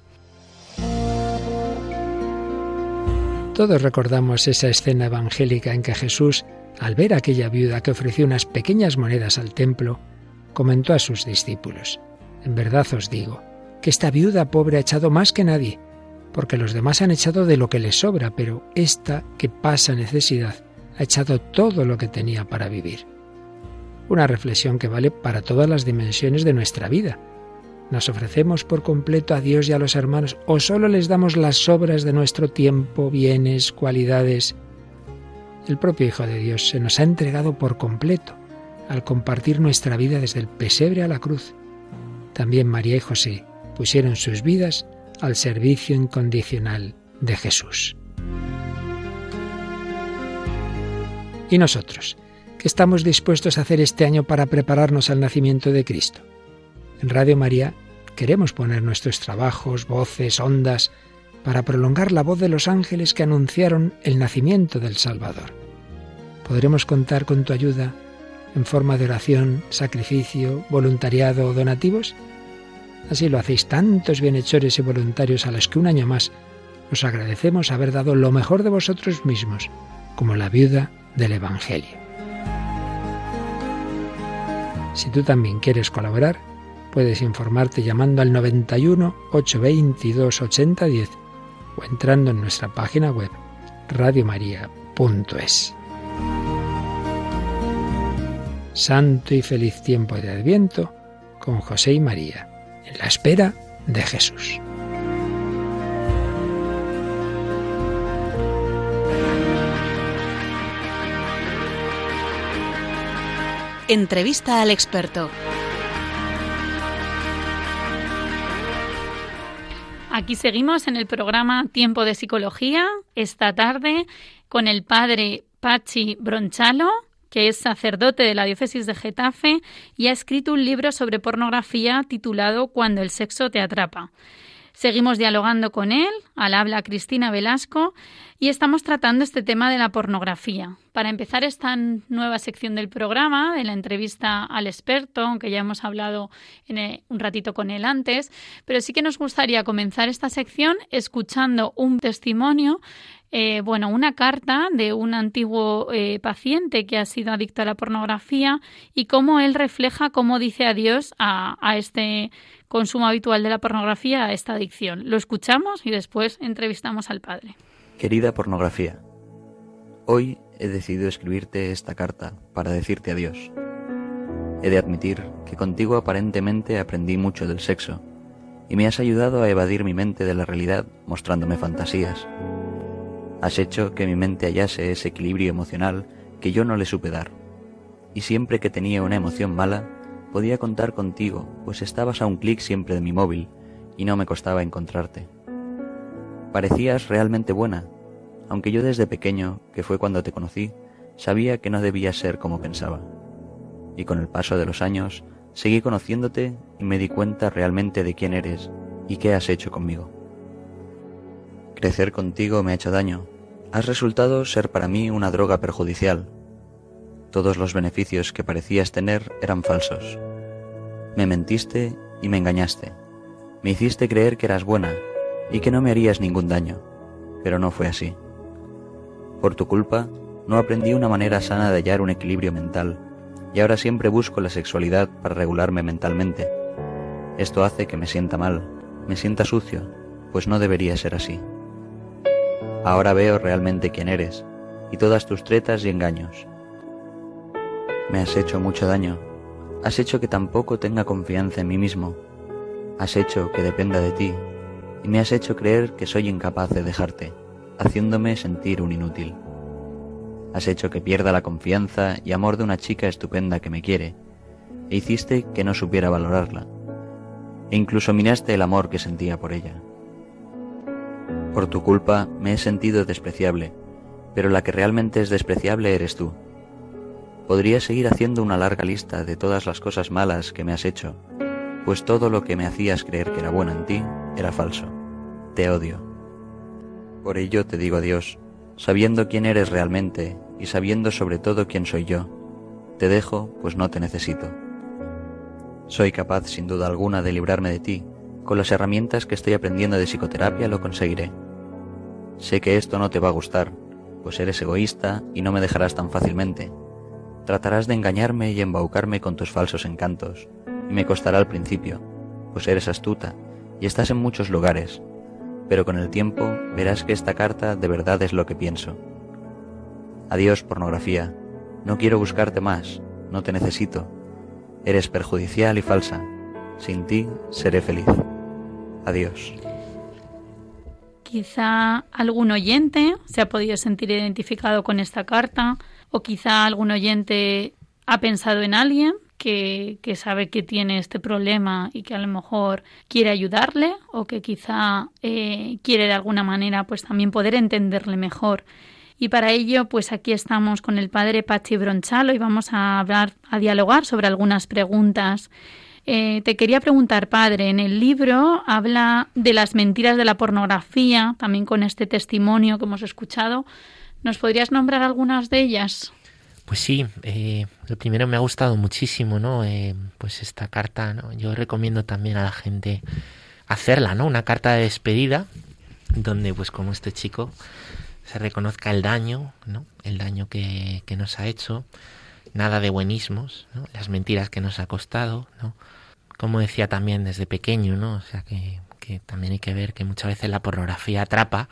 Speaker 8: Todos recordamos esa escena evangélica en que Jesús, al ver a aquella viuda que ofreció unas pequeñas monedas al templo, comentó a sus discípulos, En verdad os digo, que esta viuda pobre ha echado más que nadie, porque los demás han echado de lo que les sobra, pero esta que pasa necesidad ha echado todo lo que tenía para vivir. Una reflexión que vale para todas las dimensiones de nuestra vida. ¿Nos ofrecemos por completo a Dios y a los hermanos o solo les damos las sobras de nuestro tiempo, bienes, cualidades? El propio Hijo de Dios se nos ha entregado por completo al compartir nuestra vida desde el pesebre a la cruz. También María y José pusieron sus vidas al servicio incondicional de Jesús. ¿Y nosotros? ¿Qué estamos dispuestos a hacer este año para prepararnos al nacimiento de Cristo? En Radio María queremos poner nuestros trabajos, voces, ondas, para prolongar la voz de los ángeles que anunciaron el nacimiento del Salvador. ¿Podremos contar con tu ayuda en forma de oración, sacrificio, voluntariado o donativos? Así lo hacéis tantos bienhechores y voluntarios a los que un año más os agradecemos haber dado lo mejor de vosotros mismos, como la viuda del Evangelio. Si tú también quieres colaborar, puedes informarte llamando al 91 822 8010 o entrando en nuestra página web radiomaria.es. Santo y feliz tiempo de Adviento con José y María, en la espera de Jesús.
Speaker 1: Entrevista al experto.
Speaker 2: Aquí seguimos en el programa Tiempo de Psicología, esta tarde con el padre Pachi Bronchalo, que es sacerdote de la diócesis de Getafe y ha escrito un libro sobre pornografía titulado Cuando el sexo te atrapa. Seguimos dialogando con él, al habla Cristina Velasco, y estamos tratando este tema de la pornografía. Para empezar esta nueva sección del programa, de la entrevista al experto, aunque ya hemos hablado en el- un ratito con él antes, pero sí que nos gustaría comenzar esta sección escuchando un testimonio eh, bueno, una carta de un antiguo eh, paciente que ha sido adicto a la pornografía y cómo él refleja cómo dice adiós a, a este consumo habitual de la pornografía, a esta adicción. Lo escuchamos y después entrevistamos al padre.
Speaker 9: Querida pornografía, hoy he decidido escribirte esta carta para decirte adiós. He de admitir que contigo aparentemente aprendí mucho del sexo y me has ayudado a evadir mi mente de la realidad mostrándome fantasías. Has hecho que mi mente hallase ese equilibrio emocional que yo no le supe dar. Y siempre que tenía una emoción mala, podía contar contigo, pues estabas a un clic siempre de mi móvil y no me costaba encontrarte. Parecías realmente buena, aunque yo desde pequeño, que fue cuando te conocí, sabía que no debía ser como pensaba. Y con el paso de los años, seguí conociéndote y me di cuenta realmente de quién eres y qué has hecho conmigo. Crecer contigo me ha hecho daño. Has resultado ser para mí una droga perjudicial. Todos los beneficios que parecías tener eran falsos. Me mentiste y me engañaste. Me hiciste creer que eras buena y que no me harías ningún daño, pero no fue así. Por tu culpa, no aprendí una manera sana de hallar un equilibrio mental y ahora siempre busco la sexualidad para regularme mentalmente. Esto hace que me sienta mal, me sienta sucio, pues no debería ser así. Ahora veo realmente quién eres y todas tus tretas y engaños. Me has hecho mucho daño, has hecho que tampoco tenga confianza en mí mismo, has hecho que dependa de ti y me has hecho creer que soy incapaz de dejarte, haciéndome sentir un inútil. Has hecho que pierda la confianza y amor de una chica estupenda que me quiere, e hiciste que no supiera valorarla, e incluso minaste el amor que sentía por ella. Por tu culpa me he sentido despreciable, pero la que realmente es despreciable eres tú. Podría seguir haciendo una larga lista de todas las cosas malas que me has hecho, pues todo lo que me hacías creer que era bueno en ti era falso. Te odio. Por ello te digo adiós, sabiendo quién eres realmente y sabiendo sobre todo quién soy yo. Te dejo, pues no te necesito. Soy capaz, sin duda alguna, de librarme de ti. Con las herramientas que estoy aprendiendo de psicoterapia lo conseguiré. Sé que esto no te va a gustar, pues eres egoísta y no me dejarás tan fácilmente. Tratarás de engañarme y embaucarme con tus falsos encantos, y me costará al principio, pues eres astuta y estás en muchos lugares, pero con el tiempo verás que esta carta de verdad es lo que pienso. Adiós, pornografía. No quiero buscarte más, no te necesito. Eres perjudicial y falsa. Sin ti seré feliz. Adiós.
Speaker 2: Quizá algún oyente se ha podido sentir identificado con esta carta o quizá algún oyente ha pensado en alguien que, sabe que tiene este problema y que a lo mejor quiere ayudarle o que quizá eh, quiere de alguna manera pues también poder entenderle mejor. Y para ello, pues aquí estamos con el padre Pachi Bronchalo y vamos a hablar, a dialogar sobre algunas preguntas. Eh, te quería preguntar, padre, en el libro habla de las mentiras de la pornografía, también con este testimonio que hemos escuchado. ¿Nos podrías nombrar algunas de ellas?
Speaker 3: Pues sí, eh, lo primero me ha gustado muchísimo, ¿no? Eh, pues esta carta, ¿no? Yo recomiendo también a la gente hacerla, ¿no? Una carta de despedida, donde pues como este chico se reconozca el daño, ¿no? El daño que, que nos ha hecho, nada de buenismos, ¿no? Las mentiras que nos ha costado, ¿no? Como decía también desde pequeño, ¿no? O sea que, que también hay que ver que muchas veces la pornografía atrapa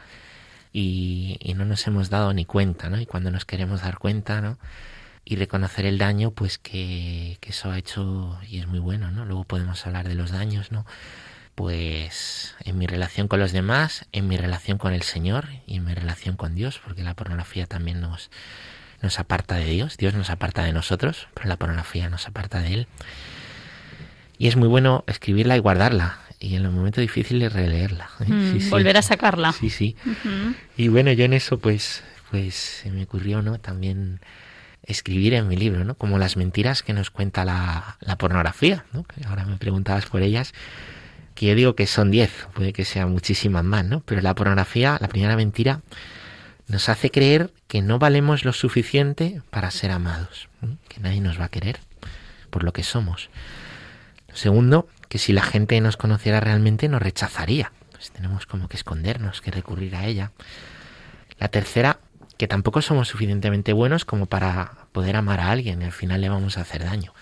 Speaker 3: y, no nos hemos dado ni cuenta, ¿no? Y cuando nos queremos dar cuenta, ¿no? Y reconocer el daño, pues que, que eso ha hecho y es muy bueno, ¿no? Luego podemos hablar de los daños, ¿no? Pues en mi relación con los demás, en mi relación con el Señor y en mi relación con Dios, porque la pornografía también nos, nos aparta de Dios, Dios nos aparta de nosotros, pero la pornografía nos aparta de Él. Y es muy bueno escribirla y guardarla y en los momentos difíciles releerla. ¿eh?
Speaker 2: Mm, volver a sacarla.
Speaker 3: Sí, sí. Y bueno, yo en eso pues, pues se me ocurrió, ¿no? También escribir en mi libro, ¿no? Como las mentiras que nos cuenta la, la pornografía, ¿no? ahora me preguntabas por ellas, que yo digo que son diez, puede que sean muchísimas más, ¿no? Pero la pornografía, la primera mentira, nos hace creer que no valemos lo suficiente para ser amados, que nadie nos va a querer por lo que somos. Segundo, que si la gente nos conociera realmente nos rechazaría. Pues tenemos como que escondernos, que recurrir a ella. La tercera, que tampoco somos suficientemente buenos como para poder amar a alguien y al final le vamos a hacer daño.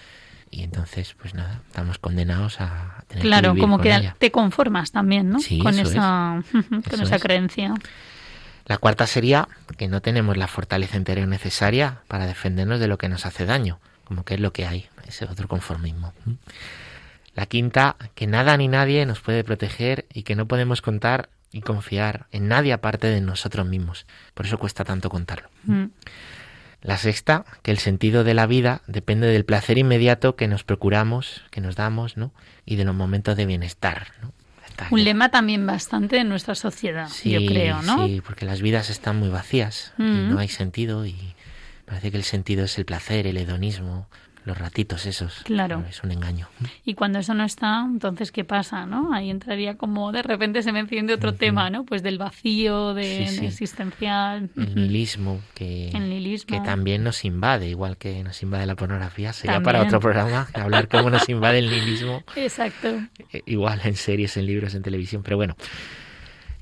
Speaker 3: Y entonces, pues nada, estamos condenados a tener
Speaker 2: claro,
Speaker 3: que vivir
Speaker 2: como
Speaker 3: con
Speaker 2: que
Speaker 3: ella.
Speaker 2: te conformas también, ¿no?
Speaker 3: Sí,
Speaker 2: con
Speaker 3: eso
Speaker 2: esa, <laughs> con
Speaker 3: Eso
Speaker 2: esa
Speaker 3: es.
Speaker 2: creencia.
Speaker 3: La cuarta sería que no tenemos la fortaleza interior necesaria para defendernos de lo que nos hace daño, como que es lo que hay, ese otro conformismo. La quinta, que nada ni nadie nos puede proteger y que no podemos contar y confiar en nadie aparte de nosotros mismos. Por eso cuesta tanto contarlo.
Speaker 2: Mm.
Speaker 3: La sexta, que el sentido de la vida depende del placer inmediato que nos procuramos, que nos damos, ¿no? Y de los momentos de bienestar.
Speaker 2: Un lema también bastante en nuestra sociedad, yo creo, ¿no?
Speaker 3: Sí, porque las vidas están muy vacías y
Speaker 2: Mm.
Speaker 3: no hay sentido y parece que el sentido es el placer, el hedonismo, los ratitos esos.
Speaker 2: Claro.
Speaker 3: Es un engaño.
Speaker 2: Y cuando eso no está, entonces, ¿qué pasa, no? Ahí entraría como de repente se me enciende otro tema, ¿no? Pues del vacío, de,
Speaker 3: Sí, sí.
Speaker 2: de existencial.
Speaker 3: El nihilismo que,
Speaker 2: El nihilismo.
Speaker 3: que también nos invade, igual que nos invade la pornografía. Sería
Speaker 2: También.
Speaker 3: para otro programa hablar cómo nos invade el nihilismo. <laughs>
Speaker 2: Exacto.
Speaker 3: Eh, igual en series, en libros, en televisión, pero bueno.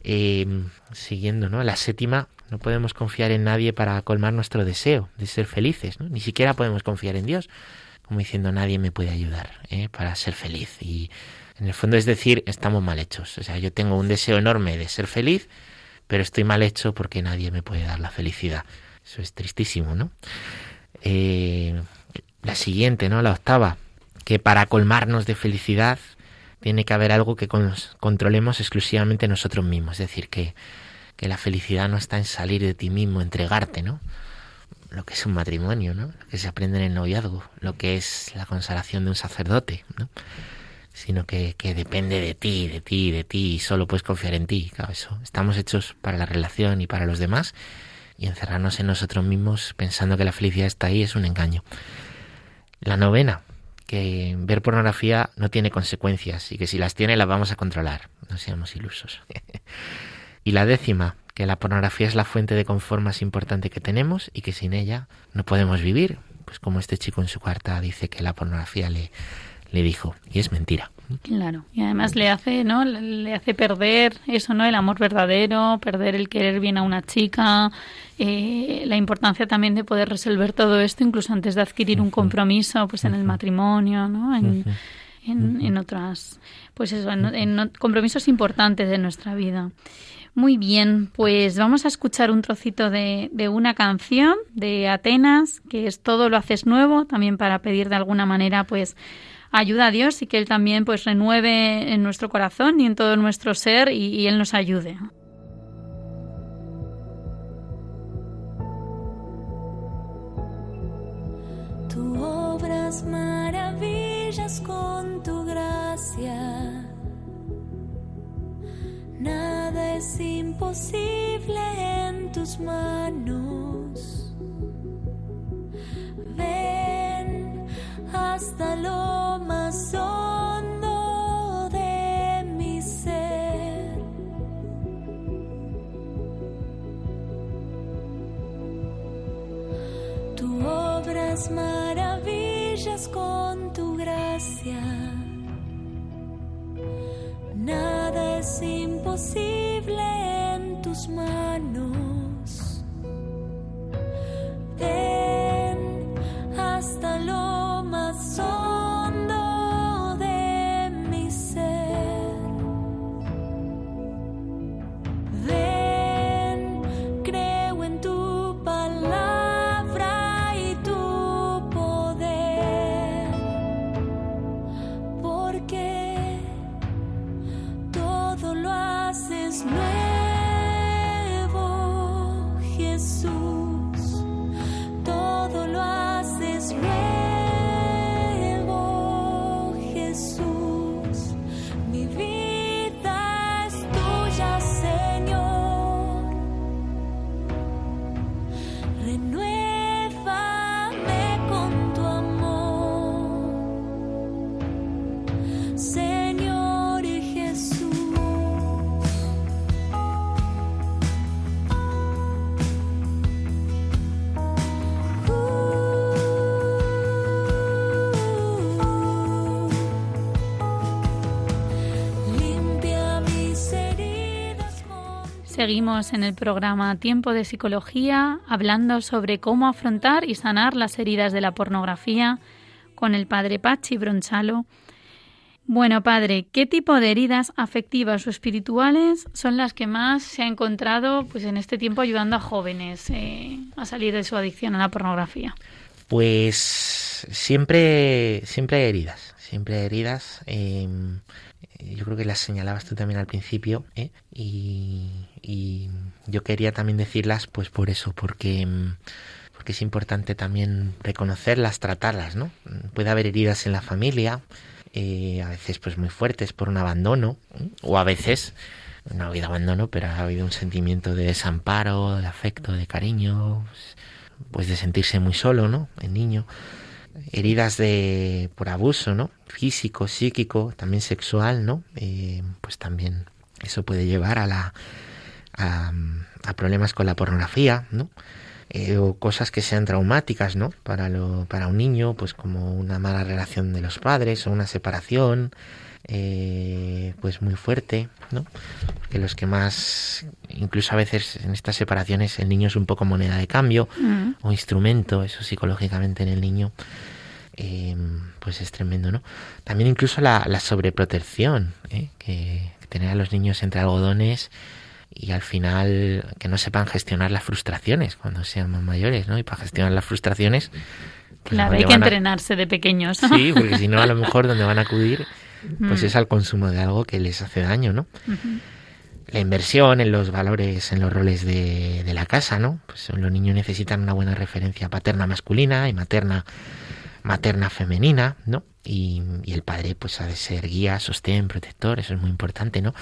Speaker 3: Eh, siguiendo, ¿no? La séptima, no podemos confiar en nadie para colmar nuestro deseo de ser felices, ¿no? Ni siquiera podemos confiar en Dios, como diciendo nadie me puede ayudar ¿eh? para ser feliz. Y en el fondo es decir, estamos mal hechos. O sea, yo tengo un deseo enorme de ser feliz, pero estoy mal hecho porque nadie me puede dar la felicidad. Eso es tristísimo, ¿no? Eh, la siguiente, ¿no? La octava, que para colmarnos de felicidad tiene que haber algo que con- controlemos exclusivamente nosotros mismos. Es decir, que, que la felicidad no está en salir de ti mismo, entregarte, ¿no? Lo que es un matrimonio, ¿no? Lo que se aprende en el noviazgo, lo que es la consagración de un sacerdote, ¿no? Sino que, que depende de ti, de ti, de ti, y solo puedes confiar en ti. Claro, eso. Estamos hechos para la relación y para los demás, y encerrarnos en nosotros mismos pensando que la felicidad está ahí es un engaño. La novena, que ver pornografía no tiene consecuencias y que si las tiene las vamos a controlar. No seamos ilusos. <laughs> y la décima, que la pornografía es la fuente de confort más importante que tenemos y que sin ella no podemos vivir. Pues como este chico en su carta dice que la pornografía le, le dijo. Y es mentira.
Speaker 2: Claro, y además le hace, ¿no? Le hace perder eso, ¿no? El amor verdadero, perder el querer bien a una chica, eh, la importancia también de poder resolver todo esto incluso antes de adquirir un compromiso, pues en el matrimonio, ¿no? En, en, en otras, pues eso, en, en compromisos importantes de nuestra vida. Muy bien, pues vamos a escuchar un trocito de, de, una canción de Atenas, que es Todo lo haces nuevo, también para pedir de alguna manera, pues, ayuda a Dios y que Él también, pues, renueve en nuestro corazón y en todo nuestro ser y, y Él nos ayude.
Speaker 10: Tú obras maravillas con tu gracia. Nada es imposible en tus manos. Ven hasta lo más hondo de mi ser. Tú obras maravillas con imposible
Speaker 2: Seguimos en el programa Tiempo de Psicología hablando sobre cómo afrontar y sanar las heridas de la pornografía con el padre Pachi Bronchalo. Bueno, padre, ¿qué tipo de heridas afectivas o espirituales son las que más se ha encontrado pues, en este tiempo ayudando a jóvenes eh, a salir de su adicción a la pornografía?
Speaker 3: Pues siempre, siempre hay heridas, siempre heridas. Eh, yo creo que las señalabas tú también al principio, ¿eh? y, y, yo quería también decirlas, pues por eso, porque, porque es importante también reconocerlas, tratarlas, ¿no? Puede haber heridas en la familia, eh, a veces pues muy fuertes por un abandono, o a veces no ha habido abandono, pero ha habido un sentimiento de desamparo, de afecto, de cariño, pues de sentirse muy solo, ¿no? El niño. Heridas de por abuso, ¿no? Físico, psíquico, también sexual, ¿no? Eh, pues también eso puede llevar a la a, a problemas con la pornografía, ¿no? Eh, o cosas que sean traumáticas, ¿no? Para lo, para un niño, pues como una mala relación de los padres o una separación, eh, pues muy fuerte, ¿no? Porque los que más, incluso a veces en estas separaciones el niño es un poco moneda de cambio
Speaker 2: Mm.
Speaker 3: o instrumento, eso psicológicamente en el niño, eh, pues es tremendo, ¿no? También incluso la, la sobreprotección, ¿eh? que, que tener a los niños entre algodones y al final que no sepan gestionar las frustraciones cuando sean más mayores, ¿no? Y para gestionar las frustraciones, pues,
Speaker 2: Claro,
Speaker 3: ¿a
Speaker 2: hay que
Speaker 3: a-
Speaker 2: entrenarse de pequeños.
Speaker 3: Sí, porque si no, a lo mejor donde van a acudir, pues
Speaker 2: Mm.
Speaker 3: es al consumo de algo que les hace daño, ¿no? La inversión en los valores, en los roles de, de la casa, ¿no? Pues los niños necesitan una buena referencia paterna masculina y materna materna femenina, ¿no? Y, el padre, pues, ha de ser guía, sostén, protector, eso es muy importante, ¿no?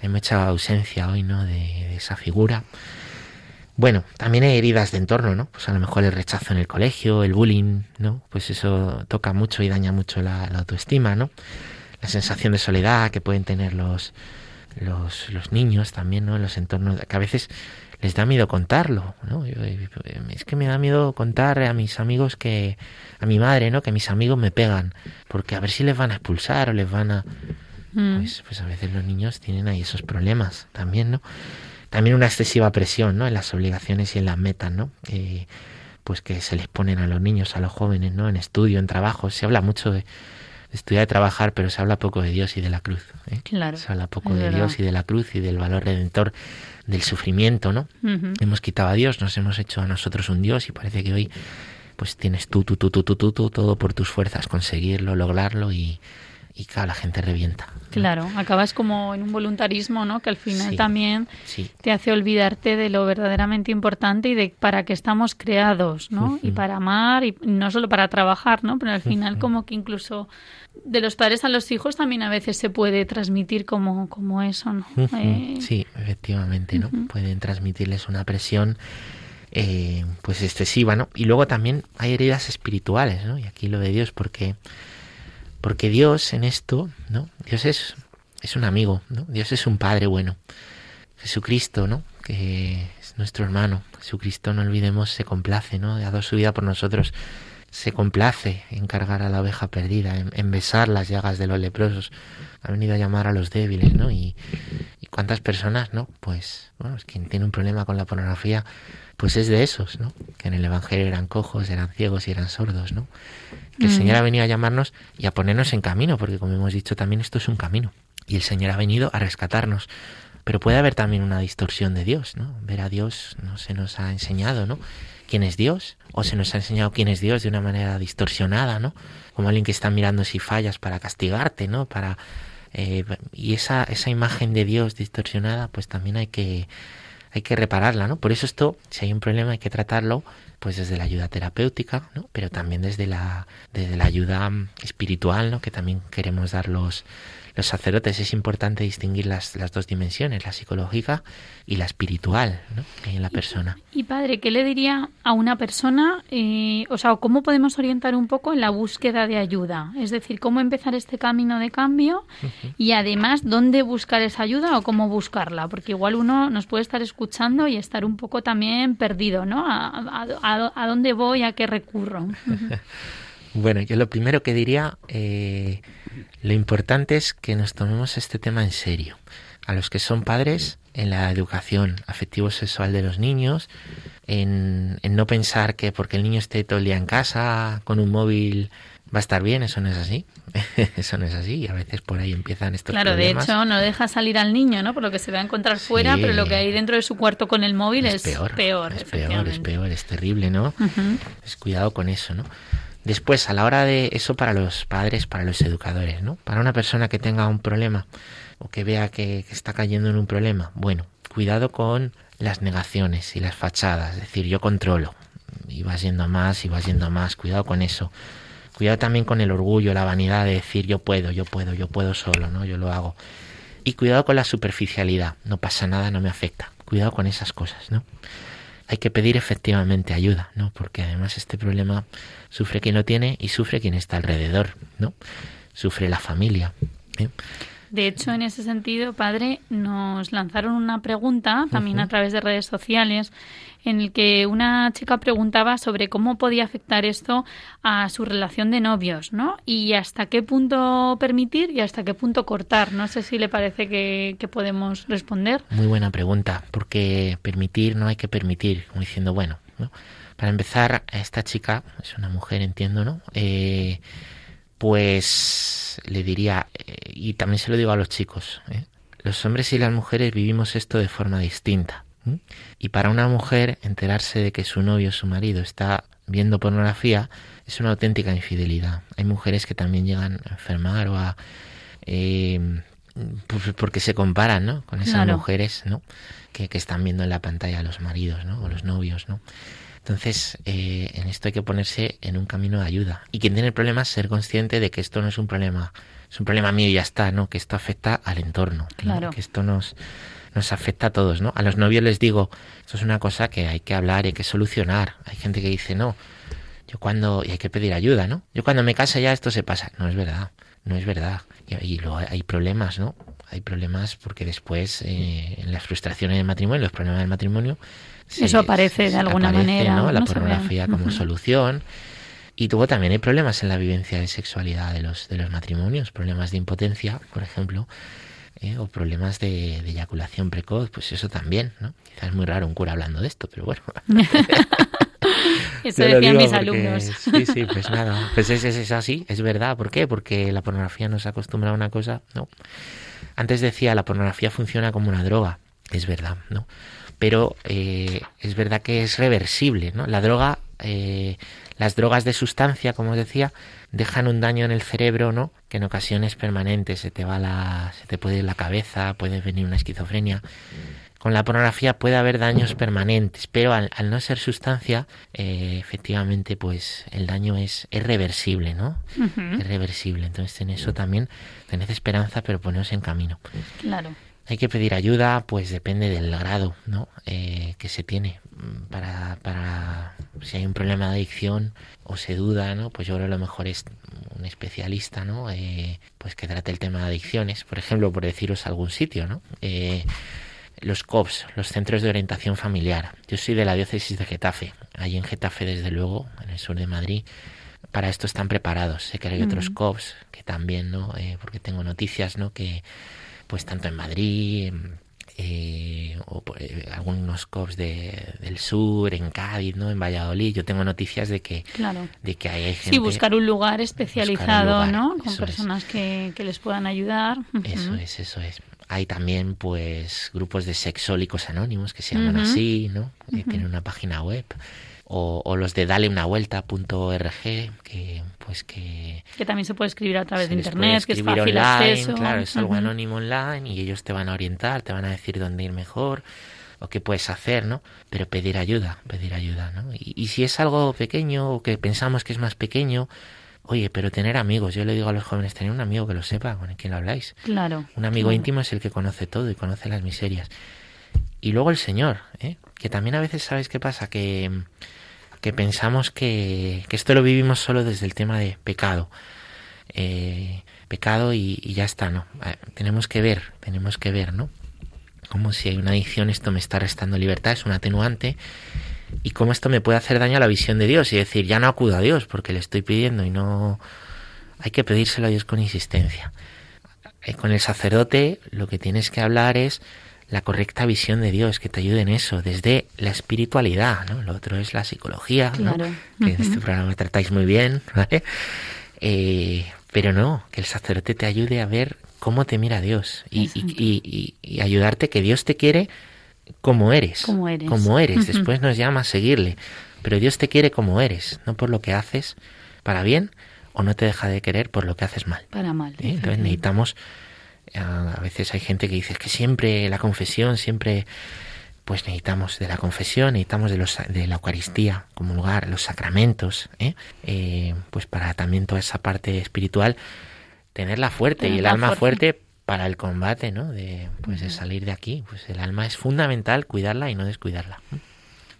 Speaker 3: Hay mucha ausencia hoy, ¿no? De, de esa figura. Bueno, también hay heridas de entorno, ¿no? Pues a lo mejor el rechazo en el colegio, el bullying, ¿no? Pues eso toca mucho y daña mucho la, la autoestima, ¿no? La sensación de soledad que pueden tener los, los, los niños también, ¿no? En los entornos, que a veces les da miedo contarlo, ¿no? Yo- es que me da miedo contar a mis amigos que, a mi madre, ¿no? Que mis amigos me pegan, porque a ver si les van a expulsar o les van a...
Speaker 2: Mm.
Speaker 3: Pues, pues a veces los niños tienen ahí esos problemas también, ¿no? También una excesiva presión, ¿no? En las obligaciones y en las metas, ¿no? Eh, pues que se les ponen a los niños, a los jóvenes, ¿no? En estudio, en trabajo. Se habla mucho de, estudiar y trabajar, pero se habla poco de Dios y de la cruz. ¿eh?
Speaker 2: Claro,
Speaker 3: Se habla poco de
Speaker 2: verdad.
Speaker 3: Dios y de la cruz y del valor redentor del sufrimiento, ¿no? Hemos quitado a Dios, nos hemos hecho a nosotros un Dios y parece que hoy pues tienes tú, tú, tú, tú, tú, tú, tú, todo por tus fuerzas, conseguirlo, lograrlo y, y claro, la gente revienta.
Speaker 2: Claro, acabas como en un voluntarismo, ¿no? Que al final
Speaker 3: Sí.
Speaker 2: también
Speaker 3: Sí.
Speaker 2: te hace olvidarte de lo verdaderamente importante y de para qué estamos creados, ¿no? Y para amar y no solo para trabajar, ¿no? Pero al final como que incluso de los padres a los hijos también a veces se puede transmitir como, como eso, ¿no? Eh,
Speaker 3: Sí, efectivamente, ¿no? Pueden transmitirles una presión eh, pues excesiva, ¿no? Y luego también hay heridas espirituales, ¿no? Y aquí lo de Dios, porque porque Dios en esto, ¿no? Dios es es un amigo, ¿no? Dios es un padre bueno. Jesucristo, ¿no? Que es nuestro hermano. Jesucristo, no olvidemos, se complace, ¿no? Ha dado su vida por nosotros. Se complace en cargar a la oveja perdida, en, en besar las llagas de los leprosos. Ha venido a llamar a los débiles, ¿no? Y, y cuántas personas, ¿no? Pues, bueno, es quien tiene un problema con la pornografía, pues es de esos, ¿no? Que en el Evangelio eran cojos, eran ciegos y eran sordos, ¿no? Que el
Speaker 2: Mm.
Speaker 3: Señor ha venido a llamarnos y a ponernos en camino, porque como hemos dicho también esto es un camino. Y el Señor ha venido a rescatarnos. Pero puede haber también una distorsión de Dios, ¿no? Ver a Dios no se nos ha enseñado, ¿no? ¿Quién es Dios? O se nos ha enseñado quién es Dios de una manera distorsionada, ¿no? Como alguien que está mirando si fallas para castigarte, ¿no? Para eh, y esa esa imagen de Dios distorsionada, pues también hay que hay que repararla, ¿no? Por eso esto, si hay un problema, hay que tratarlo, pues desde la ayuda terapéutica, ¿no? Pero también desde la desde la ayuda espiritual, ¿no? Que también queremos dar los los sacerdotes es importante distinguir las, las dos dimensiones, la psicológica y la espiritual, ¿no? que hay en la persona.
Speaker 2: Y padre, ¿qué le diría a una persona? eh, o sea, ¿cómo podemos orientar un poco en la búsqueda de ayuda? Es decir, ¿cómo empezar este camino de cambio? Y además, ¿dónde buscar esa ayuda o cómo buscarla? Porque igual uno nos puede estar escuchando y estar un poco también perdido, ¿no? ¿A, a- a- a dónde voy? ¿A qué recurro? <laughs>
Speaker 3: Bueno, yo lo primero que diría, eh, lo importante es que nos tomemos este tema en serio. A los que son padres, en la educación afectivo-sexual de los niños, en, en no pensar que porque el niño esté todo el día en casa con un móvil va a estar bien, eso no es así. <laughs> eso no es así y a veces por ahí empiezan estos
Speaker 2: Claro, de
Speaker 3: problemas.
Speaker 2: hecho, no deja salir al niño, ¿no? Por lo que se va a encontrar fuera, pero lo que hay dentro de su cuarto con el móvil es,
Speaker 3: peor,
Speaker 2: peor,
Speaker 3: es peor, es peor, es terrible, ¿no? Pues cuidado con eso, ¿no? Después, a la hora de eso para los padres, para los educadores, ¿no? Para una persona que tenga un problema o que vea que, está cayendo en un problema, bueno, cuidado con las negaciones y las fachadas, es decir, yo controlo y vas yendo a más y vas yendo a más, cuidado con eso. Cuidado también con el orgullo, la vanidad de decir yo puedo, yo puedo, yo puedo solo, ¿no? Yo lo hago. Y cuidado con la superficialidad, no pasa nada, no me afecta. Cuidado con esas cosas, ¿no? Hay que pedir efectivamente ayuda, ¿no? Porque además este problema sufre quien lo tiene y sufre quien está alrededor, ¿no? Sufre la familia. ¿eh?
Speaker 2: De hecho, en ese sentido, padre, nos lanzaron una pregunta también a través de redes sociales en el que una chica preguntaba sobre cómo podía afectar esto a su relación de novios, ¿no? Y hasta qué punto permitir y hasta qué punto cortar. No sé si le parece que, que podemos responder.
Speaker 3: Muy buena pregunta, porque permitir no hay que permitir, como diciendo, bueno, ¿no? para empezar, esta chica es una mujer, entiendo, ¿no? Eh, pues le diría, eh, y también se lo digo a los chicos, ¿eh? los hombres y las mujeres vivimos esto de forma distinta. Y para una mujer enterarse de que su novio o su marido está viendo pornografía es una auténtica infidelidad. Hay mujeres que también llegan a enfermar o a... eh, pues porque se comparan, ¿no? Con esas
Speaker 2: Claro.
Speaker 3: mujeres, ¿no? Que, que están viendo en la pantalla a los maridos, ¿no? O los novios, ¿no? Entonces, eh, en esto hay que ponerse en un camino de ayuda. Y quien tiene problemas, ser consciente de que esto no es un problema, es un problema mío y ya está, ¿no? Que esto afecta al entorno. ¿no?
Speaker 2: Claro.
Speaker 3: Que esto nos, nos afecta a todos, ¿no? A los novios les digo, esto es una cosa que hay que hablar, hay que solucionar. Hay gente que dice, no, yo cuando, y hay que pedir ayuda, ¿no? Yo cuando me case ya esto se pasa. No es verdad, no es verdad. Y, luego hay problemas, ¿no? Hay problemas porque después, eh, en las frustraciones del matrimonio, los problemas del matrimonio, se-
Speaker 2: Eso aparece de alguna
Speaker 3: aparece,
Speaker 2: manera,
Speaker 3: ¿no? La
Speaker 2: no
Speaker 3: pornografía como solución. Y luego también hay problemas en la vivencia de sexualidad de los, de los matrimonios, problemas de impotencia, por ejemplo, ¿eh? o problemas de, de eyaculación precoz, pues eso también, ¿no? Quizás es muy raro un cura hablando de esto, pero bueno. <laughs>
Speaker 2: Eso decían mis
Speaker 3: porque-
Speaker 2: alumnos.
Speaker 3: Sí, sí, pues nada. Pues es, es, es así, es verdad. ¿Por qué? Porque la pornografía nos acostumbra a una cosa, ¿no? Antes decía, la pornografía funciona como una droga. Es verdad, ¿no? Pero eh, es verdad que es reversible, ¿no? La droga, eh, las drogas de sustancia, como os decía, dejan un daño en el cerebro, ¿no? Que en ocasiones permanente se te va la, se te puede ir la cabeza, puede venir una esquizofrenia. Con la pornografía puede haber daños permanentes, pero al, al no ser sustancia, eh, efectivamente, pues el daño es, es reversible, ¿no? Es reversible. Entonces en eso también tened esperanza, pero poneos en camino.
Speaker 2: Claro.
Speaker 3: Hay que pedir ayuda, pues depende del grado, ¿no? Eh, que se tiene para, para si hay un problema de adicción o se duda, ¿no? Pues yo creo que lo mejor es un especialista, ¿no? Eh, pues que trate el tema de adicciones, por ejemplo, por deciros algún sitio, ¿no? Eh, los COPS, los Centros de Orientación Familiar. Yo soy de la diócesis de Getafe. Allí en Getafe, desde luego, en el sur de Madrid, para esto están preparados. Sé que hay otros
Speaker 2: Mm.
Speaker 3: COPS que también, ¿no? Eh, porque tengo noticias, ¿no? Que, pues tanto en Madrid, eh, o por- eh, algunos COPS de, del sur, en Cádiz, ¿no? En Valladolid. Yo tengo noticias de que,
Speaker 2: Claro.
Speaker 3: de que hay gente...
Speaker 2: Sí, buscar un lugar especializado,
Speaker 3: lugar,
Speaker 2: ¿no? Con personas que, que les puedan ayudar.
Speaker 3: Eso es, eso es. Hay también, pues, grupos de sexólicos anónimos que se llaman así, ¿no? Que tienen una página web. O, o los de daleunavuelta.org, que, pues, que
Speaker 2: Que también se puede escribir a través de internet, que es fácil
Speaker 3: online,
Speaker 2: acceso.
Speaker 3: Claro, es algo anónimo online y ellos te van a orientar, te van a decir dónde ir mejor o qué puedes hacer, ¿no? Pero pedir ayuda, pedir ayuda, ¿no? Y, y si es algo pequeño o que pensamos que es más pequeño, oye, pero tener amigos. Yo le digo a los jóvenes, tener un amigo que lo sepa, con el que lo habláis.
Speaker 2: Claro.
Speaker 3: Un amigo
Speaker 2: claro.
Speaker 3: íntimo es el que conoce todo y conoce las miserias. Y luego el Señor, ¿eh? que también a veces, ¿sabes qué pasa? Que, que pensamos que, que esto lo vivimos solo desde el tema de pecado. Eh, pecado y, y ya está, ¿no? Eh, tenemos que ver, tenemos que ver, ¿no? Como si hay una adicción, esto me está restando libertad, es un atenuante. Y cómo esto me puede hacer daño a la visión de Dios y decir, ya no acudo a Dios porque le estoy pidiendo y no... Hay que pedírselo a Dios con insistencia. Eh, con el sacerdote lo que tienes que hablar es la correcta visión de Dios, que te ayude en eso, desde la espiritualidad, ¿no? Lo otro es la psicología, ¿no?
Speaker 2: Claro.
Speaker 3: Que en este programa tratáis muy bien, <laughs> ¿vale? Eh, pero no, que el sacerdote te ayude a ver cómo te mira Dios y, y- y- y ayudarte que Dios te quiere como eres.
Speaker 2: Como eres.
Speaker 3: Como eres.
Speaker 2: Ujú.
Speaker 3: Después nos llama a seguirle. Pero Dios te quiere como eres, no por lo que haces para bien o no te deja de querer por lo que haces mal.
Speaker 2: Para mal.
Speaker 3: ¿eh? Entonces necesitamos, a veces hay gente que dice "Es que siempre la confesión, siempre pues necesitamos de la confesión, necesitamos de, los, de la Eucaristía como lugar, los sacramentos, ¿eh? Eh, pues para también toda esa parte espiritual tenerla fuerte y el alma
Speaker 2: fuerte.
Speaker 3: fuerte para el combate, ¿no? De, pues de salir de aquí. Pues el alma es fundamental cuidarla y no descuidarla.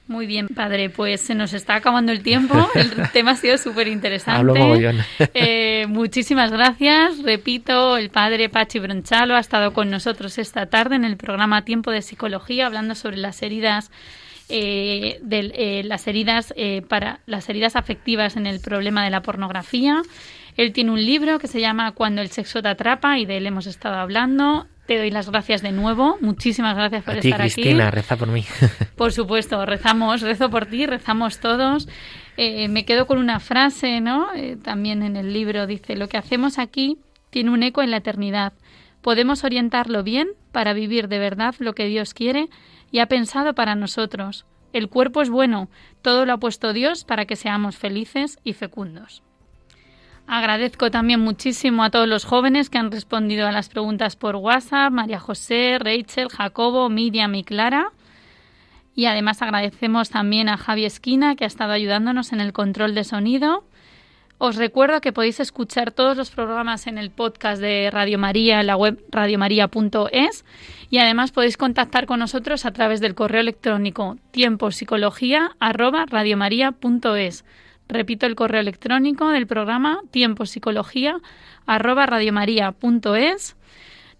Speaker 2: Muy bien, padre. Pues se nos está acabando el tiempo. <laughs> El tema ha sido súper interesante.
Speaker 3: Hablo mogollón. <laughs>
Speaker 2: Eh, muchísimas gracias. Repito, el padre Pachi Bronchalo ha estado con nosotros esta tarde en el programa Tiempo de Psicología, hablando sobre las heridas. eh, del- eh, las heridas eh, para las heridas afectivas en el problema de la pornografía. Él tiene un libro que se llama Cuando el sexo te atrapa y de él hemos estado hablando. Te doy las gracias de nuevo. Muchísimas gracias por
Speaker 3: A ti,
Speaker 2: estar aquí.
Speaker 3: Cristina, reza por mí. <laughs>
Speaker 2: Por supuesto, rezamos, rezo por ti, rezamos todos. Eh, me quedo con una frase, ¿no? Eh, también en el libro dice, lo que hacemos aquí tiene un eco en la eternidad. Podemos orientarlo bien para vivir de verdad lo que Dios quiere y ha pensado para nosotros. El cuerpo es bueno, todo lo ha puesto Dios para que seamos felices y fecundos. Agradezco también muchísimo a todos los jóvenes que han respondido a las preguntas por WhatsApp, María José, Rachel, Jacobo, Miriam y Clara. Y además agradecemos también a Javi Esquina que ha estado ayudándonos en el control de sonido. Os recuerdo que podéis escuchar todos los programas en el podcast de Radio María en la web radiomaria.es y además podéis contactar con nosotros a través del correo electrónico tiempopsicología@radiomaria.es. Repito el correo electrónico del programa tiempopsicología@radiomaria.es.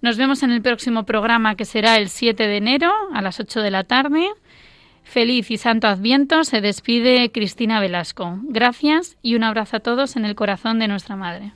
Speaker 2: Nos vemos en el próximo programa que será el 7 de enero a las 8 de la tarde. Feliz y santo Adviento. Se despide Cristina Velasco. Gracias y un abrazo a todos en el corazón de nuestra Madre.